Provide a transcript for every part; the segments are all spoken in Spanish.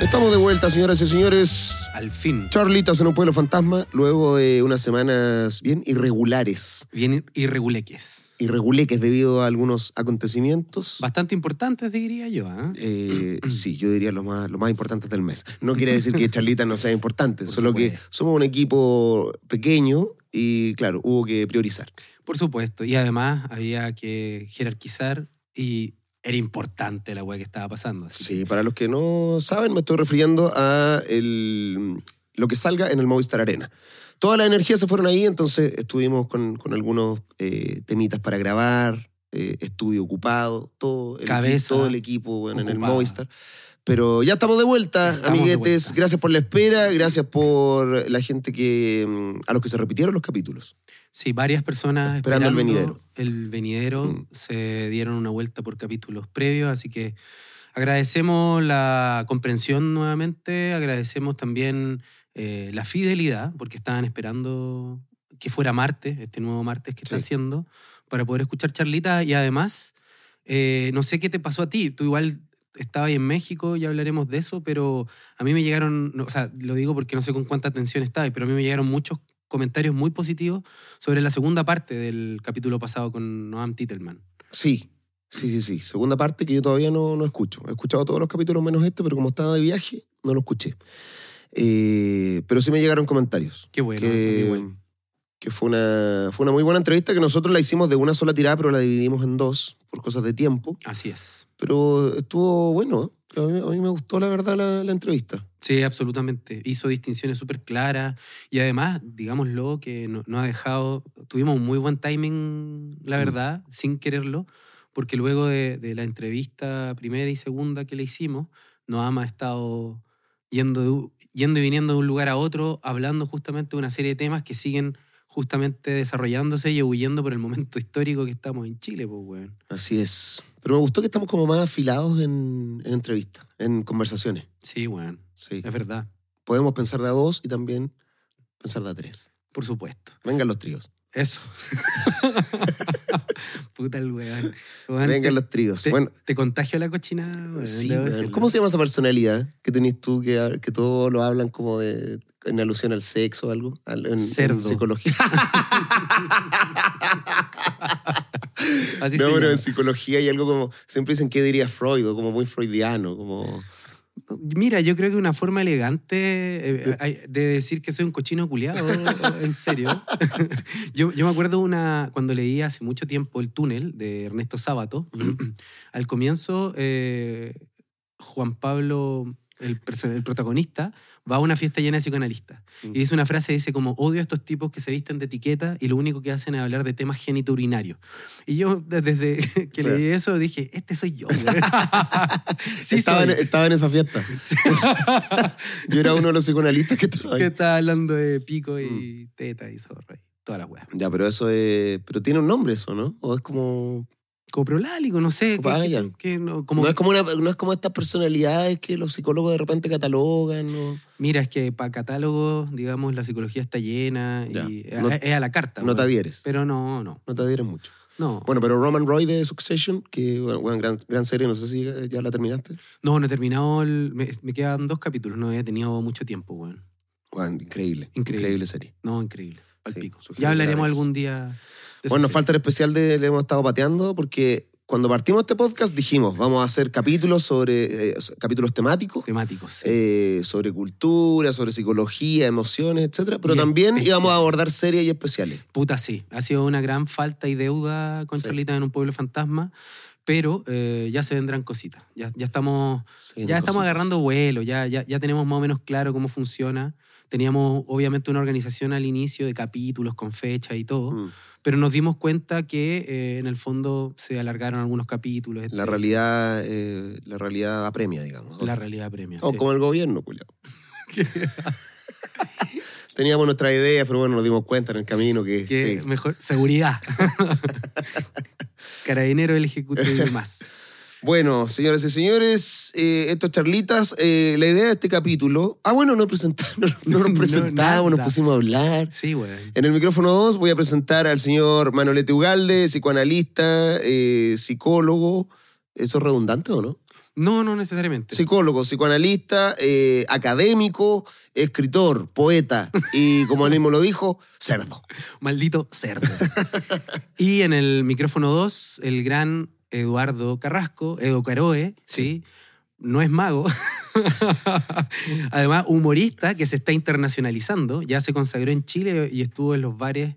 Estamos de vuelta, señoras y señores. Al fin. Charlitas en un pueblo fantasma, luego de unas semanas bien irregulares. Bien irreguleques. Irreguleques debido a algunos acontecimientos. Bastante importantes, diría yo. ¿eh? Eh, sí, yo diría lo más, lo más importante del mes. No quiere decir que Charlitas no sea importante, Por solo que somos un equipo pequeño y, claro, hubo que priorizar. Por supuesto. Y además había que jerarquizar y era importante la weá que estaba pasando. Sí, para los que no saben, me estoy refiriendo a el- lo que salga en el Movistar Arena. Todas las energías se fueron ahí, entonces estuvimos con, con algunos eh, temitas para grabar, eh, estudio ocupado, todo el, Cabeza todo el equipo bueno, en el. Movistar. Pero ya estamos de vuelta, Estamos de amiguetes. Gracias por la espera, gracias por la gente que mm, a los que se repitieron los capítulos. Sí, varias personas Esperando el venidero. El venidero. Mm. se dieron una vuelta por capítulos previos, así que agradecemos la comprensión nuevamente, agradecemos también eh, la fidelidad, porque estaban esperando que fuera martes, este nuevo martes que está haciendo, para poder escuchar charlitas. Y además, eh, no sé qué te pasó a ti, tú igual estabas ahí en México, ya hablaremos de eso, pero a mí me llegaron, o sea, lo digo porque no sé con cuánta atención estabas, pero a mí me llegaron muchos comentarios muy positivos sobre la segunda parte del capítulo pasado con Noam Titelman. Sí, sí, sí, sí. Segunda parte que yo todavía no, no escucho. He escuchado todos los capítulos menos este, pero como estaba de viaje, no lo escuché. Eh, pero sí me llegaron comentarios. Qué bueno, que, que fue, una, fue una muy buena entrevista que nosotros la hicimos de una sola tirada, pero la dividimos en dos por cosas de tiempo. Así es. Pero estuvo bueno. A mí, a mí me gustó, la verdad, la, la entrevista. Sí, absolutamente. Hizo distinciones súper claras y además, digámoslo, que no, no ha dejado, tuvimos un muy buen timing, la Mm. verdad, sin quererlo, porque luego de, de la entrevista primera y segunda que le hicimos, Noam ha estado yendo, de yendo y viniendo de un lugar a otro, hablando justamente de una serie de temas que siguen justamente desarrollándose y huyendo por el momento histórico que estamos en Chile, pues, weón. Así es. Pero me gustó que estamos como más afilados en, en entrevistas, en conversaciones. Sí, weón. Sí. Es verdad. Podemos pensar de a dos y también pensar de a tres. Por supuesto. Vengan los tríos. Eso. Puta el weón. Weón, Vengan te, los tríos. te- bueno, te contagio la cochinada, weón, sí, weón. ¿cómo se llama esa personalidad que tenés tú que, que todo lo hablan como de en alusión al sexo o algo? Al- en, psicología. Así no, pero en psicología hay algo como, siempre dicen qué diría Freud, o como muy freudiano, como... Mira, yo creo que una forma elegante eh, de decir que soy un cochino culiado, en serio. yo, yo me acuerdo una, cuando leí hace mucho tiempo El túnel de Ernesto Sábato. Al comienzo, eh, Juan Pablo, el, el protagonista, va a una fiesta llena de psicoanalistas. Mm. Y dice una frase, dice como, odio a estos tipos que se visten de etiqueta y lo único que hacen es hablar de temas genitourinarios. Y yo, desde que Claro. leí eso, dije, este soy yo. güey". sí, estaba, en, soy. estaba en esa fiesta. Yo era uno de los psicoanalistas que estaba que ahí. está hablando de pico Mm. y teta y zorra y toda la weá. Ya, pero eso es... Pero tiene un nombre eso, ¿no? O es como... Coprolálico, no sé. Que- no, como, no, es como una- no es como estas personalidades que los psicólogos de repente catalogan, ¿no? Mira, es que para catálogo, digamos, la psicología está llena Ya. y No- es, a la carta. No te adhieres. Pero no, no, No te adhieres mucho. no. Bueno, pero Roman Roy de Succession, que bueno, bueno, gran, gran serie, no sé si ya la terminaste. No, no he terminado, el- me, me quedan dos capítulos, no he tenido mucho tiempo, weón. Bueno, increíble, Increíble. increíble. serie. No, increíble, pal Sí, pico. Ya hablaremos algún día Bueno, nos serie. falta el especial de Le hemos estado pateando porque cuando partimos este podcast dijimos, vamos a hacer capítulos sobre, eh, capítulos temáticos, Temáticos, sí. eh, sobre cultura, sobre psicología, emociones, etcétera, pero Y también íbamos a abordar series y especiales. Puta, sí. Ha sido una gran falta y deuda con Sí. Charlita en un pueblo fantasma, pero eh, ya se vendrán cositas. Ya, ya estamos, Sí, ya estamos cositas. agarrando vuelo, ya, ya, ya tenemos más o menos claro cómo funciona. Teníamos obviamente una organización al inicio de capítulos con fecha y todo, Mm. pero nos dimos cuenta que eh, en el fondo se alargaron algunos capítulos. La realidad, eh, la realidad apremia, digamos. La realidad premia. O sí. como el gobierno, culiao. Teníamos nuestras ideas, pero bueno, nos dimos cuenta en el camino que, Que sí. mejor, seguridad. Carabinero, el ejecutivo y demás. Bueno, señoras y señores, eh, estos charlitas, eh, la idea de este capítulo. Ah, bueno, no, presentamos, no, no nos No, presentamos, nos nada. pusimos a hablar. Sí, güey. En el micrófono 2 voy a presentar al señor Manolete Ugalde, psicoanalista, eh, psicólogo. ¿Eso es redundante o no? No, no necesariamente. Psicólogo, psicoanalista, eh, académico, escritor, poeta y, como él mismo lo dijo, cerdo. Maldito cerdo. y en el micrófono 2, el gran Eduardo Carrasco, Edo Caroe, ¿sí? No es mago. Además, humorista que se está internacionalizando. Ya se consagró en Chile y estuvo en los bares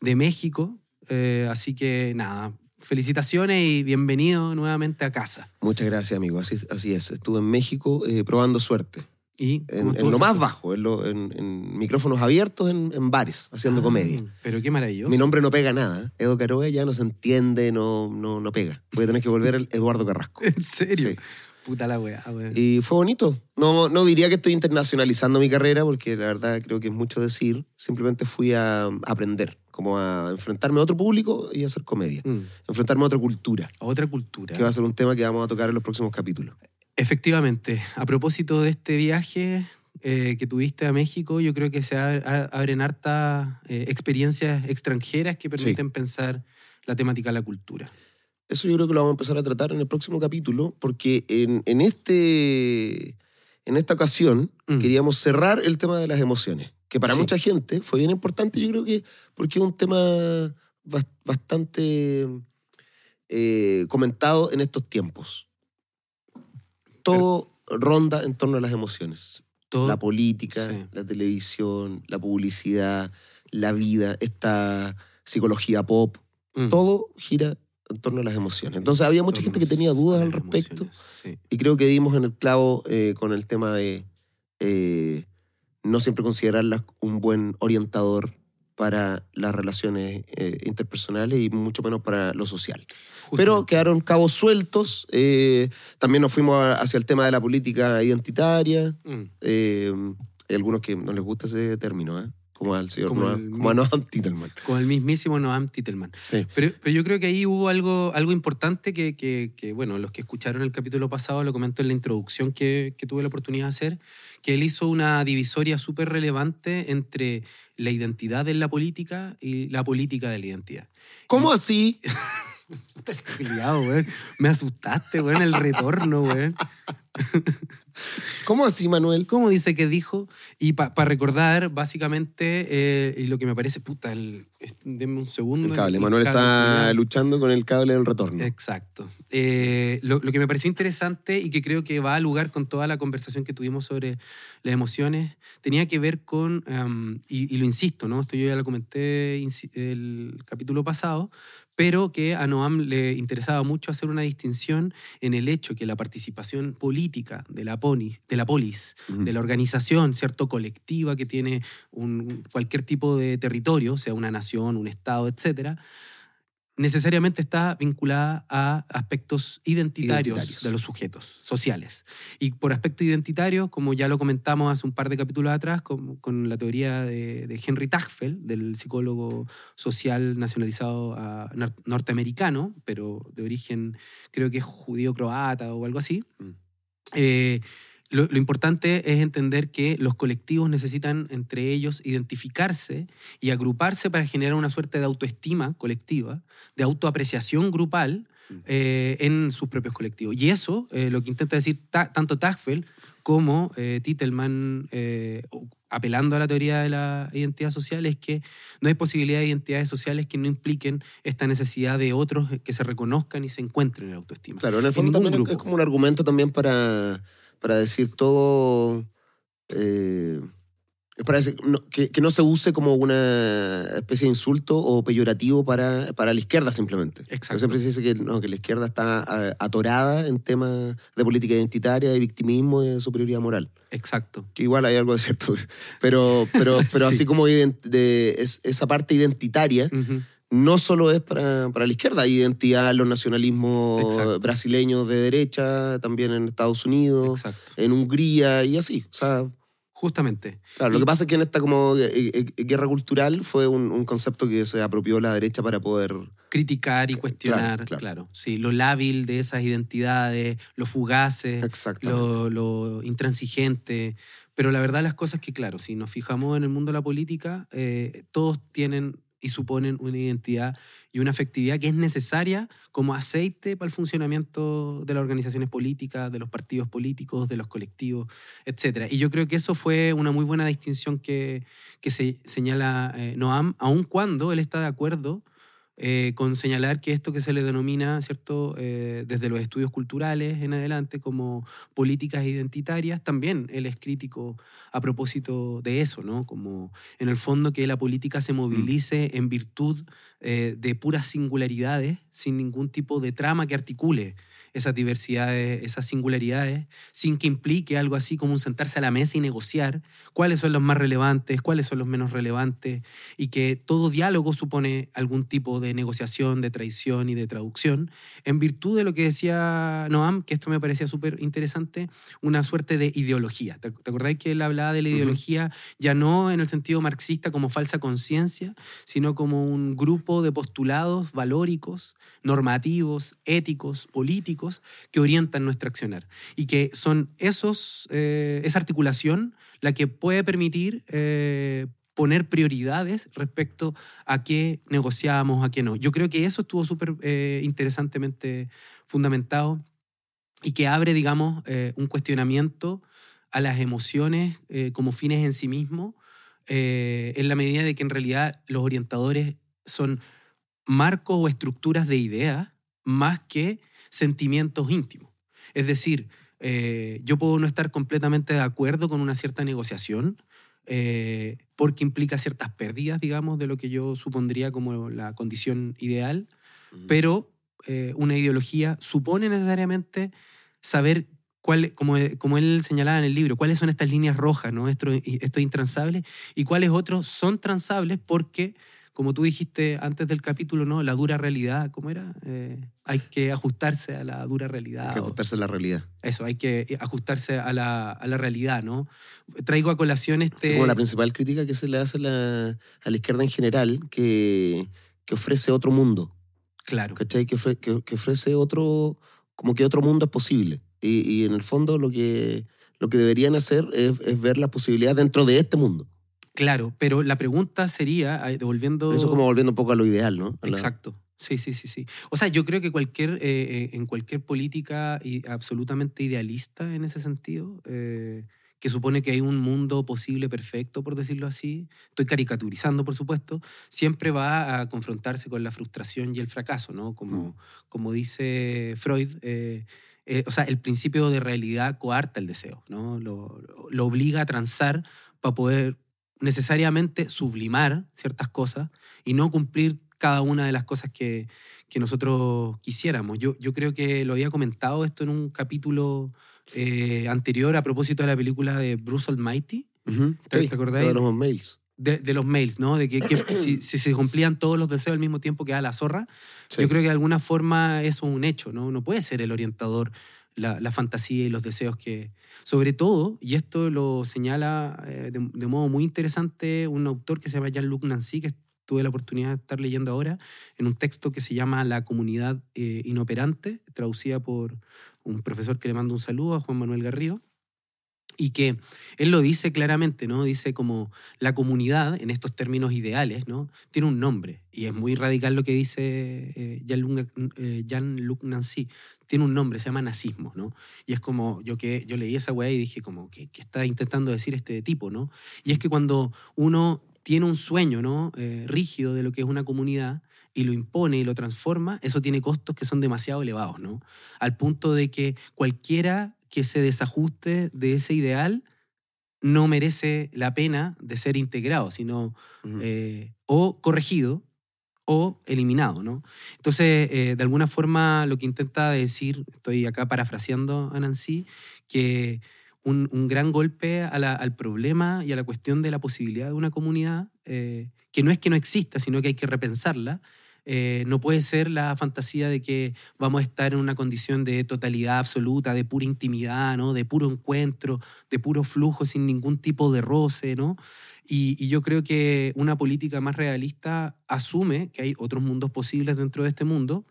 de México. Eh, así que nada, felicitaciones y bienvenido nuevamente a casa. Muchas gracias, amigo. Así, así es. Estuve en México eh, probando suerte. Y En, ¿cómo en estuvo lo más bajo, en, lo- en- en micrófonos abiertos, en, bares, haciendo Ah, comedia. Pero qué maravilloso. Mi nombre no pega nada. ¿eh? Edo Caroe ya no se entiende, no, no, no pega. Voy a tener que volver el Eduardo Carrasco. ¿En serio? Sí. Puta la weá. Y fue bonito. No, no diría que estoy internacionalizando mi carrera, porque la verdad creo que es mucho decir. Simplemente fui a, a aprender, como a enfrentarme a otro público y a hacer comedia. Mm, Enfrentarme a otra cultura, Otra cultura. que va a ser un tema que vamos a tocar en los próximos capítulos. Efectivamente, a propósito de este viaje eh, que tuviste a México, yo creo que se abren hartas eh, experiencias extranjeras que permiten pensar la temática de la cultura. Eso yo creo que lo vamos a empezar a tratar en el próximo capítulo, porque en, en este, en esta ocasión Mm. queríamos cerrar el tema de las emociones, que para Sí. mucha gente fue bien importante, yo creo que porque es un tema bas- bastante eh, comentado en estos tiempos. Todo ronda en torno a las emociones. Todo, La política, Sí. la televisión, la publicidad, la vida, esta psicología pop, Mm, todo gira en torno a las emociones. Entonces había mucha gente que tenía dudas al respecto sí. y creo que dimos en el clavo eh, con el tema de eh, no siempre considerarlas un buen orientador para las relaciones eh, interpersonales y mucho menos para lo social. Pero quedaron cabos sueltos. eh, también nos fuimos a- hacia el tema de la política identitaria. Mm, eh, hay algunos que no les gusta ese término, ¿eh? Como al señor Como Noam, el como a Noam Titelman. con el mismísimo Noam Titelman. Sí. Pero, pero yo creo que ahí hubo algo, algo importante que, que- que, bueno, los que escucharon el capítulo pasado lo comentó en la introducción que, que tuve la oportunidad de hacer, que él hizo una divisoria súper relevante entre la identidad en la política y la política de la identidad. ¿Cómo así? Culiao, weón. Me asustaste, weón, el retorno, weón. ¿Cómo así, Manuel? ¿Cómo dice que dijo? Y para recordar, básicamente, eh, y lo que me parece, puta, el, denme un segundo. El cable. el Manuel cable, está culiao. luchando con el cable del retorno. Exacto. Eh, lo, lo que me pareció interesante y que creo que va a lugar con toda la conversación que tuvimos sobre las emociones, tenía que ver con, em, y, y lo insisto, ¿no? Esto yo ya lo comenté el capítulo pasado, pero que a Noam le interesaba mucho hacer una distinción en el hecho que la participación política de la, de la polis, de la organización, ¿cierto? Colectiva que tiene un, cualquier tipo de territorio, sea una nación, un estado, etcétera, necesariamente está vinculada a aspectos identitarios, Identitarios. de los sujetos sociales. Y por aspecto identitario, como ya lo comentamos hace un par de capítulos atrás, con, con la teoría de, de Henry Tagfeld, del psicólogo social nacionalizado ah, nor- norteamericano, pero de origen creo que es judío-croata o algo así, Mm. Eh, lo, lo importante es entender que los colectivos necesitan entre ellos identificarse y agruparse para generar una suerte de autoestima colectiva, de autoapreciación grupal Mm. eh, en sus propios colectivos. Y eso, eh, lo que intenta decir ta- tanto Tagfeld como eh, Titelman, eh, apelando a la teoría de la identidad social, es que no hay posibilidad de identidades sociales que no impliquen esta necesidad de otros que se reconozcan y se encuentren en la autoestima. Claro, en el En fondo ningún también es- como un argumento también para, para decir todo. eh, no- que, que no se use como una especie de insulto o peyorativo para, para la izquierda simplemente. Exacto. Siempre se dice que, no, que la izquierda está atorada en temas de política identitaria, de victimismo y de superioridad moral. Exacto. Que igual hay algo de cierto. Pero, pero, pero Sí. así como de, es- esa parte identitaria Ujú. no solo es para, para la izquierda, hay identidad, los nacionalismos Exacto. brasileños de derecha, también en Estados Unidos, Exacto. en Hungría y así. O sea, Justamente. claro, lo que pasa es que en esta como eh, eh, guerra cultural fue un, un concepto que se apropió la derecha para poder... criticar y cuestionar, claro. claro, Sí, lo lábil de esas identidades, lo fugaces, lo, lo intransigente. Pero la verdad las cosas es que, claro, si nos fijamos en el mundo de la política, eh, todos tienen y suponen una identidad y una afectividad que es necesaria como aceite para el funcionamiento de las organizaciones políticas, de los partidos políticos, de los colectivos, etc. Y yo creo que eso fue una muy buena distinción que, que se señala eh, Noam, aun cuando él está de acuerdo eh, con señalar que esto que se le denomina, ¿cierto?, eh, desde los estudios culturales en adelante como políticas identitarias, también él es crítico a propósito de eso, ¿no? Como en el fondo que la política se movilice en virtud eh, de puras singularidades, sin ningún tipo de trama que articule esas diversidades, esas singularidades, sin que implique algo así como un sentarse a la mesa y negociar cuáles son los más relevantes, cuáles son los menos relevantes, y que todo diálogo supone algún tipo de negociación, de traición y de traducción, en virtud de lo que decía Noam, que esto me parecía súper interesante, una suerte de ideología. ¿Te, acordáis que él hablaba de la ideología ya no en el sentido marxista como falsa conciencia, sino como un grupo de postulados valóricos, normativos, éticos, políticos, que orientan nuestro accionar y que son esos, eh, esa articulación la que puede permitir eh, poner prioridades respecto a qué negociamos, a qué no. Yo creo que eso estuvo súper eh, interesantemente fundamentado y que abre, digamos, un cuestionamiento a las emociones como fines en sí mismos, en la medida de que en realidad los orientadores son marcos o estructuras de ideas más que sentimientos íntimos. Es decir, eh, yo puedo no estar completamente de acuerdo con una cierta negociación, eh, porque implica ciertas pérdidas, digamos, de lo que yo supondría como la condición ideal, pero eh, una ideología supone necesariamente saber cuál, como, como él señalaba en el libro, cuáles son estas líneas rojas, ¿no? esto, esto es intransable, y cuáles otros son transables porque como tú dijiste antes del capítulo, ¿no? La dura realidad, ¿cómo era? Eh, hay que ajustarse a la dura realidad. Hay que ajustarse a la realidad. Eso, hay que ajustarse a la, a la realidad, ¿no? Traigo a colación este... Es como la principal crítica que se le hace a la, a la izquierda en general, que, que, ofrece otro mundo. Claro. ¿Cachai? Que, que, ofrece otro, como que otro mundo es posible. Y, y, en el fondo lo que, lo que deberían hacer es, es ver las posibilidades dentro de este mundo. Claro, pero la pregunta sería, devolviendo... Eso como volviendo un poco a lo ideal, ¿no? Exacto. Sí, sí, sí, sí. O sea, yo creo que cualquier, eh, eh, en cualquier política absolutamente idealista en ese sentido, eh, que supone que hay un mundo posible perfecto, por decirlo así, estoy caricaturizando, por supuesto, siempre va a confrontarse con la frustración y el fracaso, ¿no? Como, mm. como dice Freud, o sea, el principio de realidad coarta el deseo, ¿no? Lo, lo obliga a transar para poder necesariamente sublimar ciertas cosas y no cumplir cada una de las cosas que, que nosotros quisiéramos. Yo, yo creo que lo había comentado esto en un capítulo eh, anterior a propósito de la película de Bruce Almighty. ¿Te, acordás? De los mails. De, los mails, ¿no? De que, si, se cumplían todos los deseos al mismo tiempo que da la zorra, yo creo que de alguna forma eso es un hecho, ¿no? No puede ser el orientador la, fantasía y los deseos que... Sobre todo, y esto lo señala eh, de, modo muy interesante un autor que se llama Jean-Luc Nancy, que tuve la oportunidad de estar leyendo ahora, en un texto que se llama La comunidad eh, inoperante, traducida por un profesor que le mando un saludo, a Juan Manuel Garrido y que él lo dice claramente, ¿no? Dice como la comunidad, en estos términos ideales, ¿no? Tiene un nombre, y es muy radical lo que dice eh, Jean-Luc Nancy, tiene un nombre, se llama nazismo, ¿no? Y es como, yo, que, yo leí esa weá y dije como, ¿qué, está intentando decir este tipo, ¿no? Y es que cuando uno tiene un sueño, ¿no? Eh, rígido de lo que es una comunidad, y lo impone y lo transforma, eso tiene costos que son demasiado elevados, ¿no? Al punto de que cualquiera que se desajuste de ese ideal no merece la pena de ser integrado, sino eh, o corregido o eliminado, ¿no? Entonces, eh, de alguna forma, lo que intenta decir, estoy acá parafraseando a Nancy, que un, gran golpe al problema y a la cuestión de la posibilidad de una comunidad, eh, que no es que no exista, sino que hay que repensarla, eh, no puede ser la fantasía de que vamos a estar en una condición de totalidad absoluta, de pura intimidad, ¿no? de puro encuentro, de puro flujo sin ningún tipo de roce. ¿no? Y, yo creo que una política más realista asume que hay otros mundos posibles dentro de este mundo,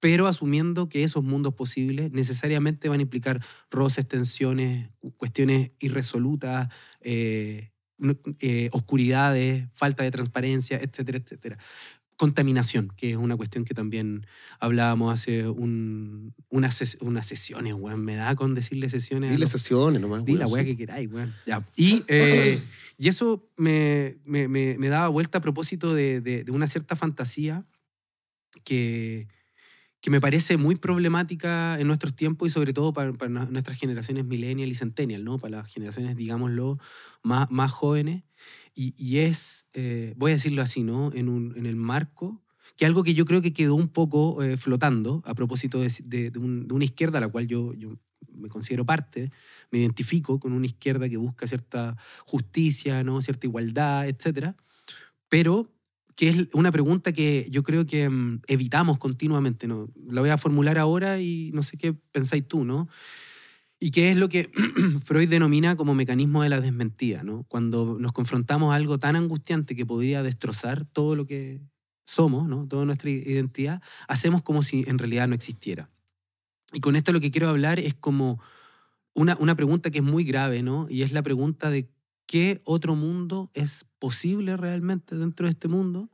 pero asumiendo que esos mundos posibles necesariamente van a implicar roces, tensiones, cuestiones irresolutas, eh, eh, oscuridades, falta de transparencia, etcétera, etcétera. Contaminación, que es una cuestión que también hablábamos hace un, unas, unas sesiones, weón. Me da con decirle sesiones. Dile sesiones nomás, Di la weá que queráis, weón. Ya. Y, eh, y eso me, me, me, me, daba vuelta a propósito de, de, de una cierta fantasía que, que me parece muy problemática en nuestros tiempos y sobre todo para, para nuestras generaciones millennial y centennial, ¿no? Para las generaciones, digámoslo, más, más jóvenes. Y, y es, eh, voy a decirlo así, ¿no? En, un, en el marco, que algo que yo creo que quedó un poco eh, flotando a propósito de, de, de, un, de, una izquierda a la cual yo, yo me considero parte, me identifico con una izquierda que busca cierta justicia, ¿no? cierta igualdad, etc. Pero que es una pregunta que yo creo que um, evitamos continuamente. ¿no? La voy a formular ahora y no sé qué pensáis tú, ¿no? Y qué es lo que Freud denomina como mecanismo de la desmentida, ¿no? Cuando nos confrontamos a algo tan angustiante que podría destrozar todo lo que somos, ¿no? Toda nuestra identidad, hacemos como si en realidad no existiera. Y con esto lo que quiero hablar es como una, una pregunta que es muy grave, ¿no? Y es la pregunta de qué otro mundo es posible realmente dentro de este mundo,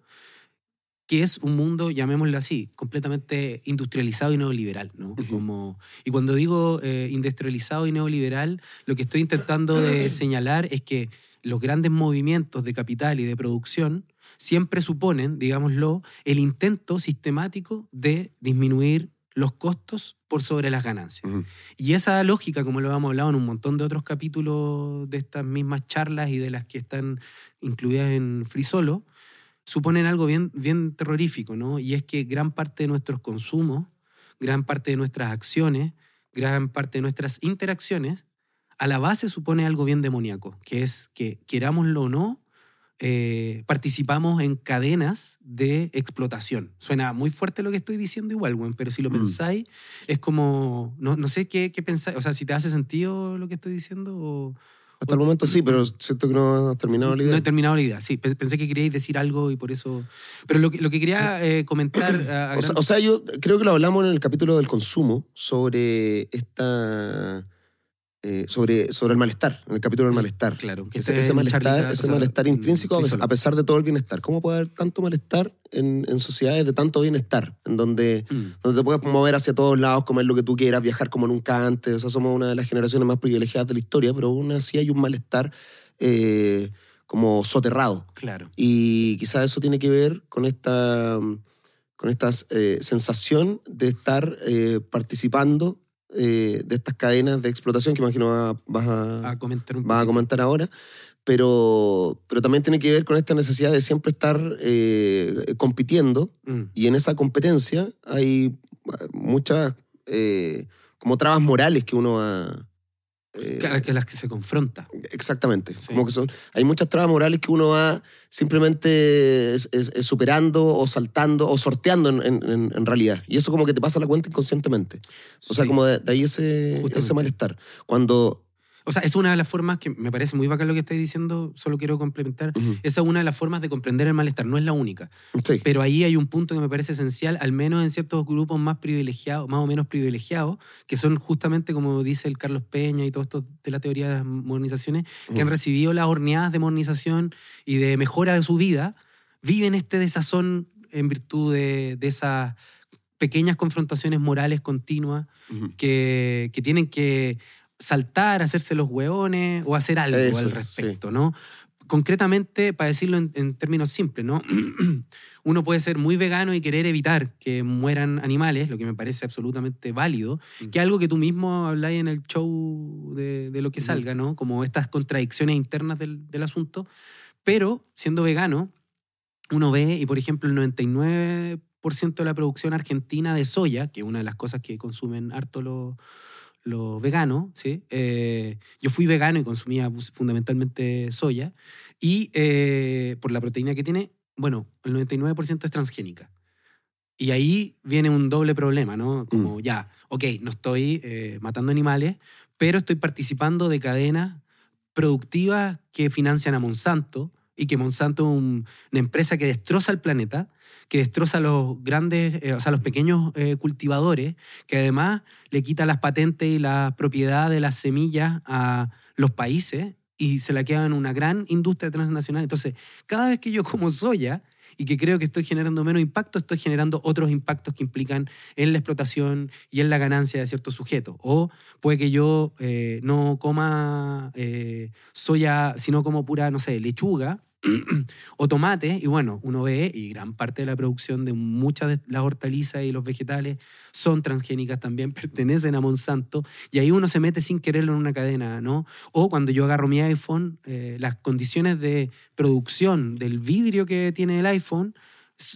que es un mundo, llamémoslo así, completamente industrializado y neoliberal. ¿no? Como, y cuando digo eh, industrializado y neoliberal, lo que estoy intentando de señalar es que los grandes movimientos de capital y de producción siempre suponen, digámoslo, el intento sistemático de disminuir los costos por sobre las ganancias. Uh -huh. Y esa lógica, como lo hemos hablado en un montón de otros capítulos de estas mismas charlas y de las que están incluidas en Free Solo, suponen algo bien, bien terrorífico, ¿no? Y es que gran parte de nuestros consumos, gran parte de nuestras acciones, gran parte de nuestras interacciones, a la base supone algo bien demoníaco, que es que, querámoslo o no, eh, participamos en cadenas de explotación. Suena muy fuerte lo que estoy diciendo igual, bueno, pero si lo mm. pensáis, es como, no, no sé qué, qué pensáis, o sea, si te hace sentido lo que estoy diciendo o... Hasta el momento sí, pero siento que no has terminado la idea. No he terminado la idea, sí. Pensé que queríais decir algo y por eso... Pero lo que, lo que quería eh, comentar... A, a o, sea, o, sea, yo creo que lo hablamos en el capítulo del consumo sobre esta eh, sobre, sobre el malestar, en el capítulo del malestar. Claro. Que ese, ese malestar, ese malestar intrínseco sí, a pesar de todo el bienestar. ¿Cómo puede haber tanto malestar en, en sociedades de tanto bienestar? En donde, mm. donde te puedes mover hacia todos lados, comer lo que tú quieras, viajar como nunca antes. O sea, somos una de las generaciones más privilegiadas de la historia, pero aún así hay un malestar eh, como soterrado. Claro. Y quizás eso tiene que ver con esta, con esta eh, sensación de estar participando eh, de estas cadenas de explotación que imagino vas, vas a, a, comentar un vas a comentar ahora, pero, pero también tiene que ver con esta necesidad de siempre estar eh, compitiendo mm. y en esa competencia hay muchas eh, como trabas morales que uno va... Eh, claro, que las que se confronta. Exactamente. Sí. Como que son, hay muchas trabas morales que uno va simplemente es, es, es superando o saltando o sorteando en, en, en, realidad. Y eso como que te pasa la cuenta inconscientemente. O sí. sea, como de, de ahí ese, ese malestar. Cuando o sea, es una de las formas que me parece muy bacán lo que estáis diciendo, solo quiero complementar. Uh -huh. Esa es una de las formas de comprender el malestar, no es la única. Sí. Pero ahí hay un punto que me parece esencial, al menos en ciertos grupos más privilegiados, más o menos privilegiados, que son justamente, como dice el Carlos Peña y todo esto de la teoría de las modernizaciones, uh -huh. que han recibido las horneadas de modernización y de mejora de su vida, viven este desazón en virtud de, de esas pequeñas confrontaciones morales continuas uh -huh. que, que tienen que saltar, hacerse los hueones o hacer algo Eso, al respecto, sí. ¿no? Concretamente, para decirlo en, en términos simples, ¿no? Uno puede ser muy vegano y querer evitar que mueran animales, lo que me parece absolutamente válido, mm. que algo que tú mismo habláis en el show de, de lo que salga, ¿no? Como estas contradicciones internas del, del asunto. Pero, siendo vegano, uno ve, y por ejemplo, el 99% de la producción argentina de soya, que es una de las cosas que consumen harto los los veganos, ¿sí? Eh, yo fui vegano y consumía fundamentalmente soya, y eh, por la proteína que tiene, bueno, el 99% es transgénica. Y ahí viene un doble problema, ¿no? Como mm. ya, ok, no estoy eh, matando animales, pero estoy participando de cadenas productivas que financian a Monsanto y que Monsanto es un, una empresa que destroza el planeta que destroza a los grandes, eh, o sea, los pequeños eh, cultivadores, que además le quita las patentes y la propiedad de las semillas a los países y se la quedan en una gran industria transnacional. Entonces, cada vez que yo como soya y que creo que estoy generando menos impacto, estoy generando otros impactos que implican en la explotación y en la ganancia de ciertos sujetos. O puede que yo eh, no coma eh, soya, sino como pura, no sé, lechuga o tomate, y bueno, uno ve, y gran parte de la producción de muchas de las hortalizas y los vegetales son transgénicas también, pertenecen a Monsanto, y ahí uno se mete sin quererlo en una cadena, ¿no? O cuando yo agarro mi iPhone, eh, las condiciones de producción del vidrio que tiene el iPhone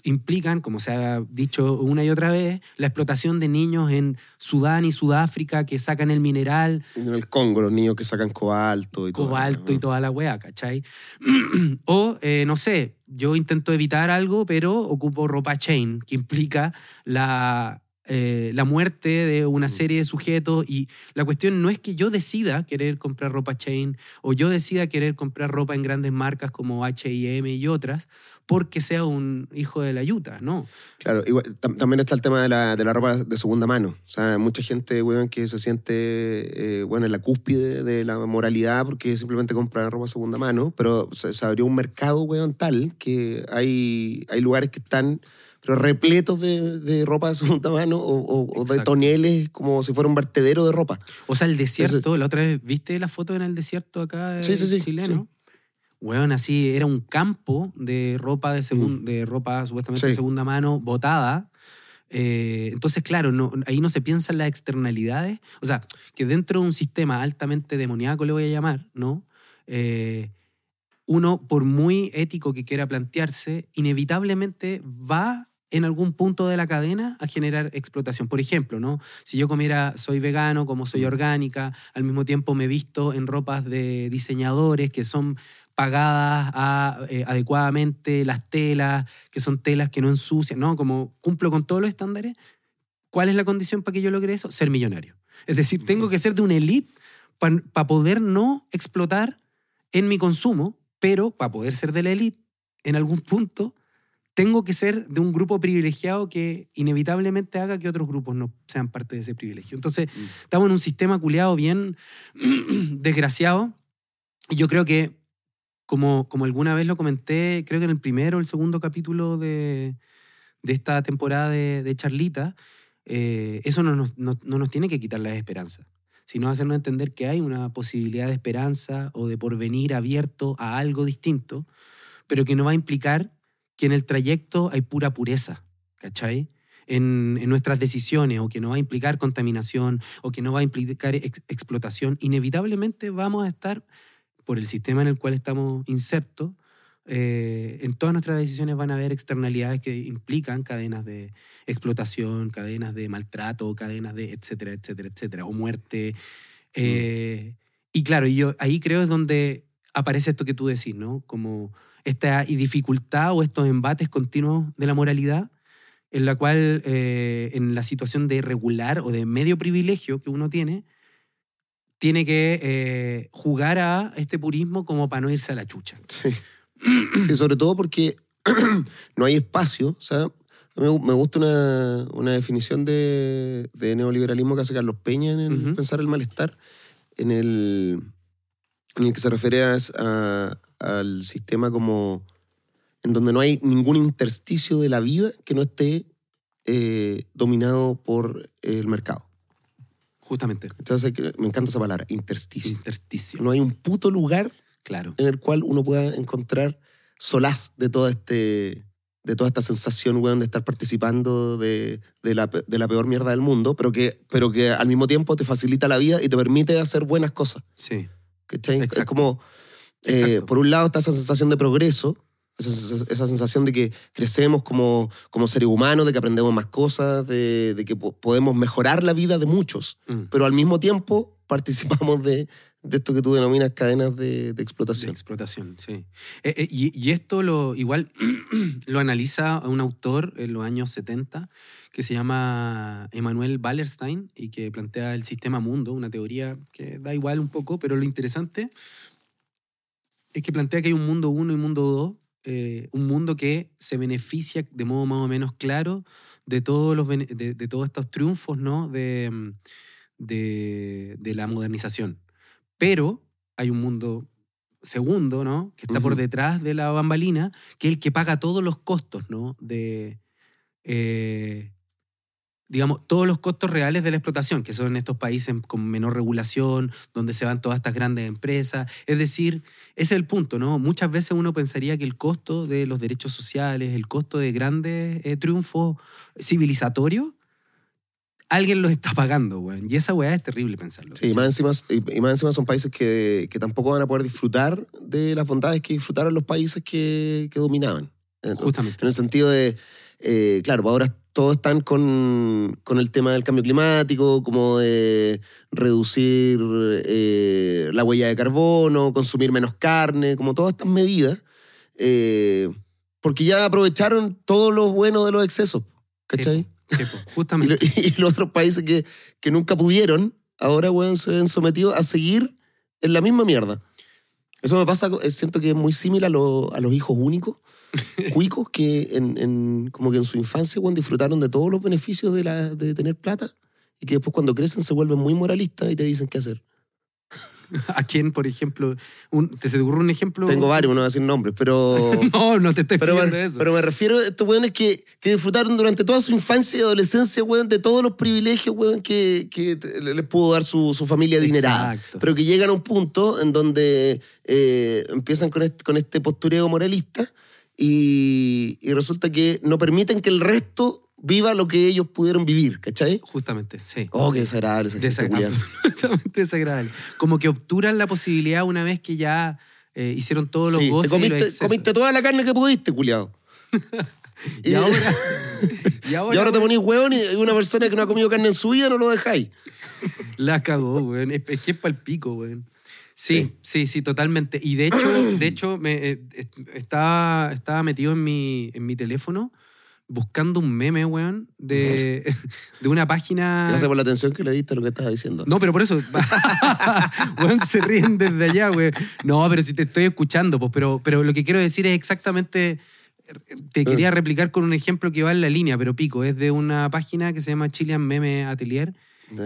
implican, como se ha dicho una y otra vez, la explotación de niños en Sudán y Sudáfrica que sacan el mineral. En el Congo, los niños que sacan cobalto y Cobalto y toda la weá, ¿cachai? o, eh, no sé, yo intento evitar algo, pero ocupo ropa chain, que implica la eh, la muerte de una mm. serie de sujetos y la cuestión no es que yo decida querer comprar ropa chain o yo decida querer comprar ropa en grandes marcas como H&M y otras porque sea un hijo de la yuta, ¿no? Claro, igual, también está el tema de la, de la, ropa de segunda mano. O sea, mucha gente, weón, que se siente, eh, bueno, en la cúspide de la moralidad porque simplemente compra ropa de segunda mano, pero se, se abrió un mercado, weón, tal que hay, hay lugares que están pero repletos de, de, ropa de segunda mano o, de toneles como si fuera un vertedero de ropa. O sea, el desierto, la otra vez, ¿viste la foto en el desierto acá sí, sí, sí, chileno? Weón, así era un campo de ropa de, mm. de ropa supuestamente de segunda mano botada. Eh, entonces, claro, no, ahí no se piensan las externalidades. O sea, que dentro de un sistema altamente demoníaco, le voy a llamar, ¿no? Eh, uno, por muy ético que quiera plantearse, inevitablemente va en algún punto de la cadena a generar explotación. Por ejemplo, ¿no? si yo comiera, soy vegano, como soy orgánica, al mismo tiempo me visto en ropas de diseñadores que son pagadas eh, adecuadamente, las telas, que son telas que no ensucian, ¿no? Como cumplo con todos los estándares, ¿cuál es la condición para que yo logre eso? Ser millonario. Es decir, tengo que ser de una élite para poder no explotar en mi consumo, pero para poder ser de la élite, en algún punto tengo que ser de un grupo privilegiado que inevitablemente haga que otros grupos no sean parte de ese privilegio. Entonces, mm. estamos en un sistema culeado bien desgraciado. Y yo creo que, como, como alguna vez lo comenté, creo que en el primero o el segundo capítulo de, de esta temporada de, de Charlita, eh, eso no nos, no, no nos tiene que quitar la esperanza sino hacernos entender que hay una posibilidad de esperanza o de porvenir abierto a algo distinto, pero que no va a implicar que en el trayecto hay pura pureza, ¿cachai? En, nuestras decisiones o que no va a implicar contaminación o que no va a implicar explotación, inevitablemente vamos a estar, por el sistema en el cual estamos insertos, eh, en todas nuestras decisiones van a haber externalidades que implican cadenas de explotación, cadenas de maltrato, cadenas de etcétera, etcétera, etcétera, o muerte. Eh, y claro, yo ahí creo es donde aparece esto que tú decís, ¿no? Como esta dificultad o estos embates continuos de la moralidad, en la cual eh, en la situación de regular o de medio privilegio que uno tiene, tiene que eh, jugar a este purismo como para no irse a la chucha. Sí. y sobre todo porque no hay espacio. O sea, me, gusta una, una definición de, de, neoliberalismo que hace Carlos Peña en el pensar el malestar, en el, en el que se refiere a, al sistema como en donde no hay ningún intersticio de la vida que no esté eh, dominado por el mercado. Justamente. Entonces me encanta esa palabra, intersticio. Intersticio. No hay un puto lugar claro. en el cual uno pueda encontrar solaz de todo este de toda esta sensación, weón, de estar participando de, de, la, de, la, peor mierda del mundo, pero que, pero que al mismo tiempo te facilita la vida y te permite hacer buenas cosas. Sí. Es como, eh, por un lado está esa sensación de progreso, esa, sensación de que crecemos como, como seres humanos, de que aprendemos más cosas, de, de que podemos mejorar la vida de muchos, mm. pero al mismo tiempo participamos de, de esto que tú denominas cadenas de, de explotación. explotación, sí. Eh, eh, y, y, esto lo igual lo analiza un autor en los años 70 que se llama Emanuel Wallerstein y que plantea el sistema mundo, una teoría que da igual un poco, pero lo interesante es que plantea que hay un mundo 1 y un mundo 2, eh, un mundo que se beneficia de modo más o menos claro de todos, los, de, todos estos triunfos ¿no? de, de, la modernización. Pero hay un mundo segundo, ¿no? Que está por detrás de la bambalina, que es el que paga todos los costos, ¿no? De, eh, digamos, todos los costos reales de la explotación, que son estos países con menor regulación, donde se van todas estas grandes empresas. Es decir, ese es el punto, ¿no? Muchas veces uno pensaría que el costo de los derechos sociales, el costo de grandes eh, triunfos civilizatorios, alguien los está pagando, weón. Y esa weá es terrible pensarlo. Sí, y más encima, y más encima son países que, que tampoco van a poder disfrutar de las bondades que disfrutaron los países que, que dominaban. En- Justamente. En el sentido de, eh, claro, pues ahora todos están con, con el tema del cambio climático, como de reducir eh, la huella de carbono, consumir menos carne, como todas estas medidas, eh, porque ya aprovecharon todo lo bueno de los excesos, ¿cachai? Sí, po, Y, lo- justamente. y los otros países que, que nunca pudieron, ahora, weón, se ven sometidos a seguir en la misma mierda. Eso me pasa, siento que es muy similar a, lo- a los hijos únicos, cuicos, que en, en- como que en su infancia, weón, disfrutaron de todos los beneficios de, la, de tener plata y que después cuando crecen se vuelven muy moralistas y te dicen qué hacer. ¿A quién, por ejemplo? Un, ¿Te se te ocurre un ejemplo? Tengo varios, no voy a decir nombres, pero... No, no te estoy Pero me, eso. pero me refiero a estos weones que, que disfrutaron durante toda su infancia y adolescencia, weón, de todos los privilegios, weón, que, que les pudo dar su, su familia adinerada. Exacto. Pero que llegan a un punto en donde eh, empiezan con este, con este postureo moralista y, y resulta que no permiten que el resto viva lo que ellos pudieron vivir, ¿cachai? Justamente, sí. Oh, qué desagradable esa gente Desa- culiada. absolutamente desagradable. Como que obturan la posibilidad una vez que ya eh, hicieron todos los Sí, te goces y los comiste, excesos. comiste toda la carne que pudiste, culiado. Y ahora, y ahora, Y ahora te ponís hueón y una persona que no ha comido carne en su vida no lo dejáis. La cagó, weón. Es, es que es pa'l pico, weón. Sí, sí, sí, totalmente. Y de hecho, de hecho me, eh, est- estaba, estaba metido en mi, en mi teléfono buscando un meme, weón, de, de una página... Gracias por la atención que le diste a lo que estaba diciendo. No, pero por eso. weón, se ríen desde allá, weón. No, pero si te estoy escuchando, pues, pero, pero lo que quiero decir es exactamente. Te quería replicar con un ejemplo que va en la línea, pero pico. Es de una página que se llama Chilean Meme Atelier,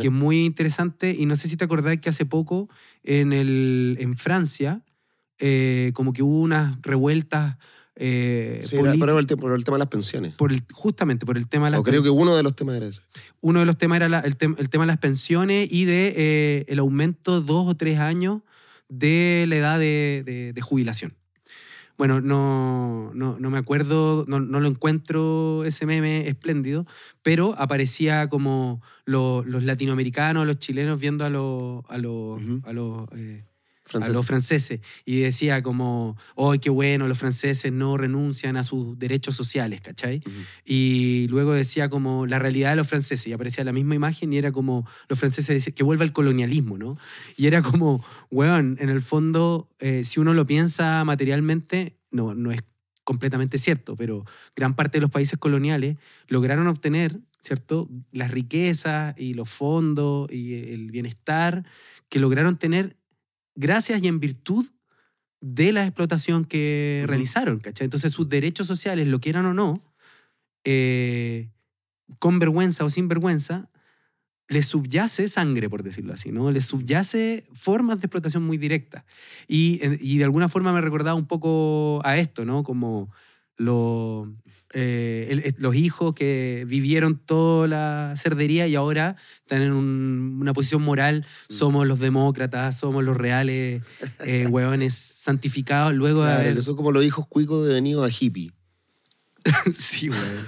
Que es muy interesante. Y no sé si te acordás que hace poco en, el, en Francia, eh, como que hubo unas revueltas. eh, Sí, pero el, por el tema de las pensiones. por el, justamente por el tema de las O creo que uno de los temas era ese. uno de los temas era la- el, tem- el tema de las pensiones y de eh, el aumento dos o tres años de la edad de, de- de jubilación. Bueno, no, no, no me acuerdo, no, no lo encuentro ese meme espléndido, pero aparecía como lo- los latinoamericanos, los chilenos viendo a los, a a los, eh, a los franceses y decía como, ¡ay, qué bueno! Los franceses no renuncian a sus derechos sociales, ¿cachai? Ujú. Y luego decía como la realidad de los franceses y aparecía la misma imagen y era como los franceses decían que vuelva el colonialismo, ¿no? Y era como, weón, en el fondo, eh, si uno lo piensa materialmente, no, no es completamente cierto, pero gran parte de los países coloniales lograron obtener, ¿cierto? Las riquezas y los fondos y el bienestar que lograron tener gracias y en virtud de la explotación que realizaron, ¿cachai? Entonces sus derechos sociales, lo quieran o no, eh, con vergüenza o sin vergüenza, les subyace sangre, por decirlo así, ¿no? Les subyace formas de explotación muy directas. Y, eh, y de alguna forma me recordaba un poco a esto, ¿no? Como lo- eh, el- el- los hijos que vivieron toda la cerdería y ahora están en un- una posición moral, somos los demócratas, somos los reales eh, hueones santificados, luego de Claro, haber... que son como los hijos cuicos de venido a hippie. Sí, weón.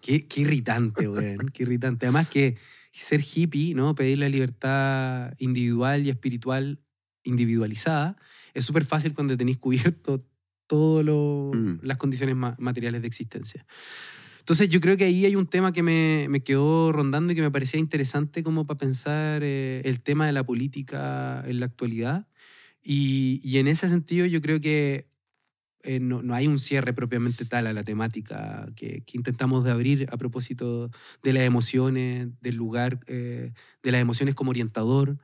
qué, qué irritante, weón. Qué irritante. Además que ser hippie, ¿no? Pedir la libertad individual y espiritual individualizada es súper fácil cuando tenéis cubierto todas Mm. las condiciones ma- materiales de existencia. Entonces yo creo que ahí hay un tema que me, me quedó rondando y que me parecía interesante como para pensar eh, el tema de la política en la actualidad. Y, y en ese sentido yo creo que eh, no, no hay un cierre propiamente tal a la temática que, que intentamos de abrir a propósito de las emociones, del lugar eh, de las emociones como orientador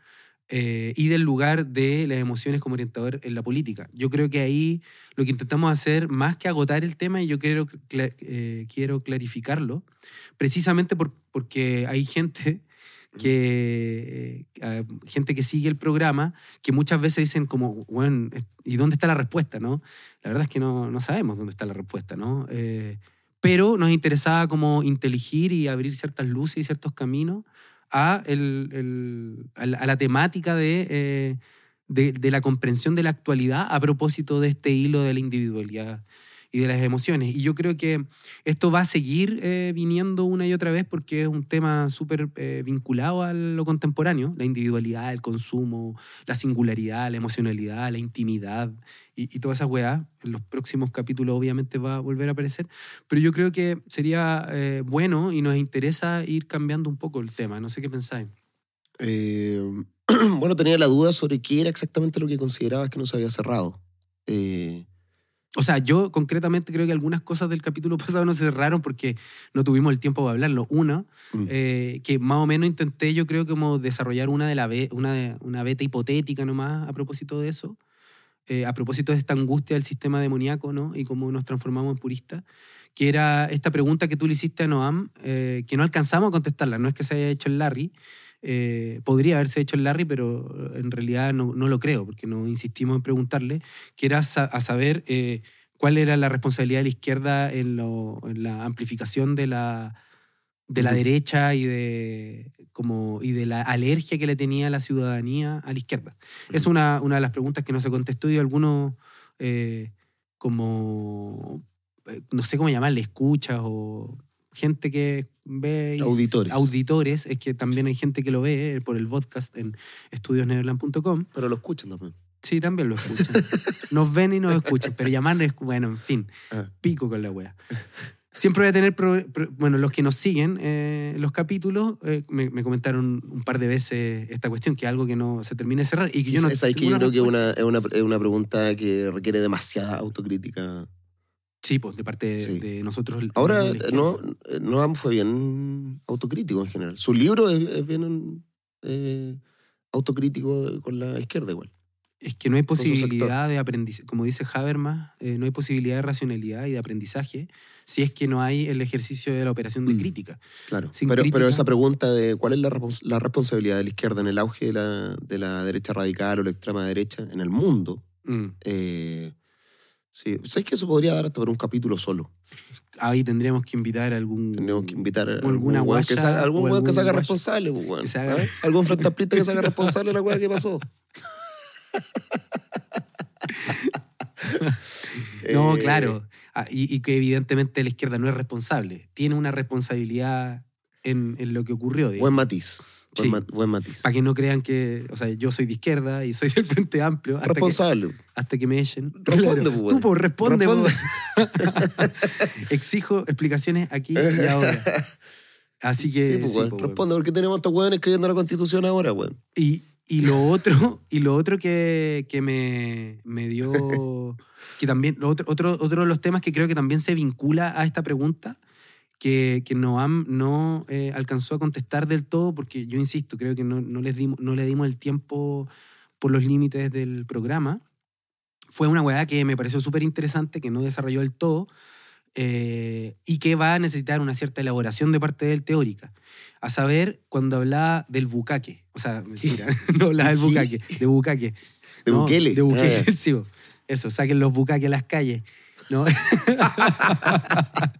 eh, y del lugar de las emociones como orientador en la política. Yo creo que ahí lo que intentamos hacer, más que agotar el tema, y yo quiero, cla- eh, quiero clarificarlo, precisamente por- porque hay gente que eh, gente que sigue el programa, que muchas veces dicen como, bueno, ¿y dónde está la respuesta? ¿no? La verdad es que no, no sabemos dónde está la respuesta, ¿no? Eh, pero nos interesaba como inteligir y abrir ciertas luces y ciertos caminos a, el, a, la, temática de, de, de, la comprensión de la actualidad a propósito de este hilo de la individualidad y de las emociones. Y yo creo que esto va a seguir eh, viniendo una y otra vez porque es un tema súper eh, vinculado a lo contemporáneo, la individualidad, el consumo, la singularidad, la emocionalidad, la intimidad y, y todas esas weas. En los próximos capítulos obviamente va a volver a aparecer, pero yo creo que sería eh, bueno y nos interesa ir cambiando un poco el tema. No sé qué pensáis. bueno, tenía la duda sobre qué era exactamente lo que considerabas que no se había cerrado. O sea, yo concretamente creo que algunas cosas del capítulo pasado no se cerraron porque no tuvimos el tiempo para hablarlo. Una, mm. eh, que más o menos intenté yo creo como desarrollar una, de la una, una beta hipotética nomás a propósito de eso. Eh, a propósito de esta angustia del sistema demoníaco, ¿no? Y cómo nos transformamos en puristas, que era esta pregunta que tú le hiciste a Noam, eh, que no alcanzamos a contestarla, no es que se haya hecho el Larry, eh, podría haberse hecho el Larry, pero en realidad no, no, lo creo, porque no insistimos en preguntarle, que era a saber eh, cuál era la responsabilidad de la izquierda en, la amplificación de la, de la derecha y de, como, y de la alergia que le tenía la ciudadanía a la izquierda. Es una, una de las preguntas que no se contestó y algunos eh, como, no sé cómo llamarle, escuchas o gente que ve... Auditores. Auditores, es que también hay gente que lo ve por el podcast en estudiosnederland.com. Pero lo escuchan también. Sí, también lo escuchan. nos ven y nos escuchan, pero llamar es, bueno, en fin, ah. pico con la wea. Siempre voy a tener, bueno, los que nos siguen eh, los capítulos eh, me, comentaron un par de veces esta cuestión, que es algo que no se termina de cerrar y que yo no... Es, que yo creo que una, es, una, es una pregunta que requiere demasiada autocrítica Sí, pues de parte de nosotros. Ahora, no, no fue bien autocrítico en general. Su libro es, bien eh, autocrítico con la izquierda igual. Es que no hay posibilidad de aprendizaje, como dice Habermas, eh, no hay posibilidad de racionalidad y de aprendizaje si es que no hay el ejercicio de la operación de mm, crítica. Claro, pero, pero, esa pregunta de cuál es la, la, responsabilidad de la izquierda en el auge de la, de la derecha radical o la extrema derecha en el mundo, mm. eh, Sí, ¿sabes que eso podría dar hasta por un capítulo solo? Ahí tendríamos que invitar a algún. Tendríamos que invitar a alguna algún que salga, algún weón que se haga responsable, pues, ¿Ah? Algún frente amplista que se haga responsable de la weá que pasó. no, eh, claro. Ah, y, que evidentemente la izquierda no es responsable. Tiene una responsabilidad en, en lo que ocurrió. Buen matiz. Buen, matiz. Para que no crean que, o sea, yo soy de izquierda y soy del Frente Amplio. Hasta Responsable. Que, hasta que me echen. Responde, pues, Tú, pues, responde. Pues. Exijo explicaciones aquí y ahora. Así que. Sí, pues, sí, pues, Responde, porque tenemos estos hueones escribiendo la constitución ahora, weón. Y, y lo otro, y lo otro que, que me, me dio. que también. otro, otro, otro de los temas que creo que también se vincula a esta pregunta que, que Noam no eh, alcanzó a contestar del todo, porque yo insisto, creo que no, no, les dimos, no le dimos el tiempo por los límites del programa. Fue una weá que me pareció súper interesante, que no desarrolló del todo, eh, y que va a necesitar una cierta elaboración de parte del teórica. A saber, cuando hablaba del bucaque, o sea, mentira, no hablaba del bucaque, de bucaque. De buquele. De buquele, ah. sí, eso, saquen los bucaques a las calles. ¿No?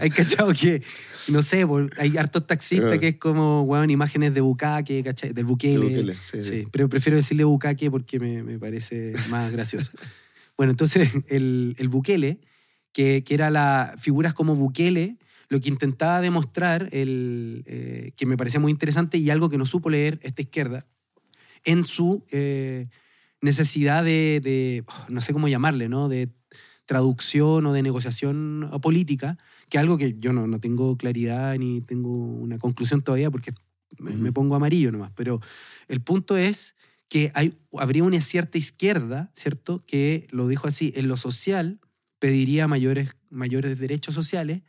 hay cachado que, no sé, hay hartos taxistas ah. que es como, weón, imágenes de bucaque, ¿cachai? Del buquele. sí, Pero prefiero decirle bucaque porque me, me parece más gracioso. bueno, entonces el, el buquele, que, que, era la figuras como buquele, lo que intentaba demostrar, el, eh, que me parecía muy interesante y algo que no supo leer esta izquierda, en su eh, necesidad de, de, oh, no sé cómo llamarle, ¿no? De traducción o de negociación política, que es algo que yo no, no tengo claridad ni tengo una conclusión todavía porque me, pongo amarillo nomás, pero el punto es que hay, habría una cierta izquierda, ¿cierto? Que lo dijo así, en lo social pediría mayores, mayores derechos sociales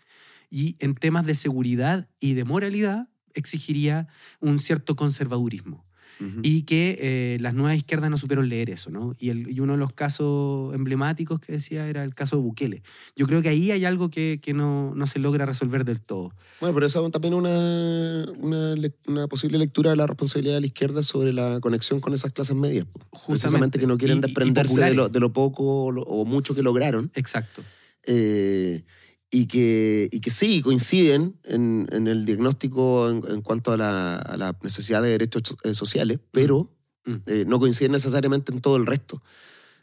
y en temas de seguridad y de moralidad exigiría un cierto conservadurismo. Ujú. y que eh, las nuevas izquierdas no supieron leer eso, ¿no? Y, el- y uno de los casos emblemáticos que decía era el caso de Bukele. Yo creo que ahí hay algo que, que no, no se logra resolver del todo. Bueno, pero eso también una, una, una posible lectura de la responsabilidad de la izquierda sobre la conexión con esas clases medias. po. Precisamente que no quieren Y- y- y desprenderse de, lo, de lo poco o, lo- o mucho que lograron. Exacto. eh, y, que, y que sí, coinciden en, en el diagnóstico en, en cuanto a la, a la necesidad de derechos eh, sociales, pero Mm. eh, no coinciden necesariamente en todo el resto.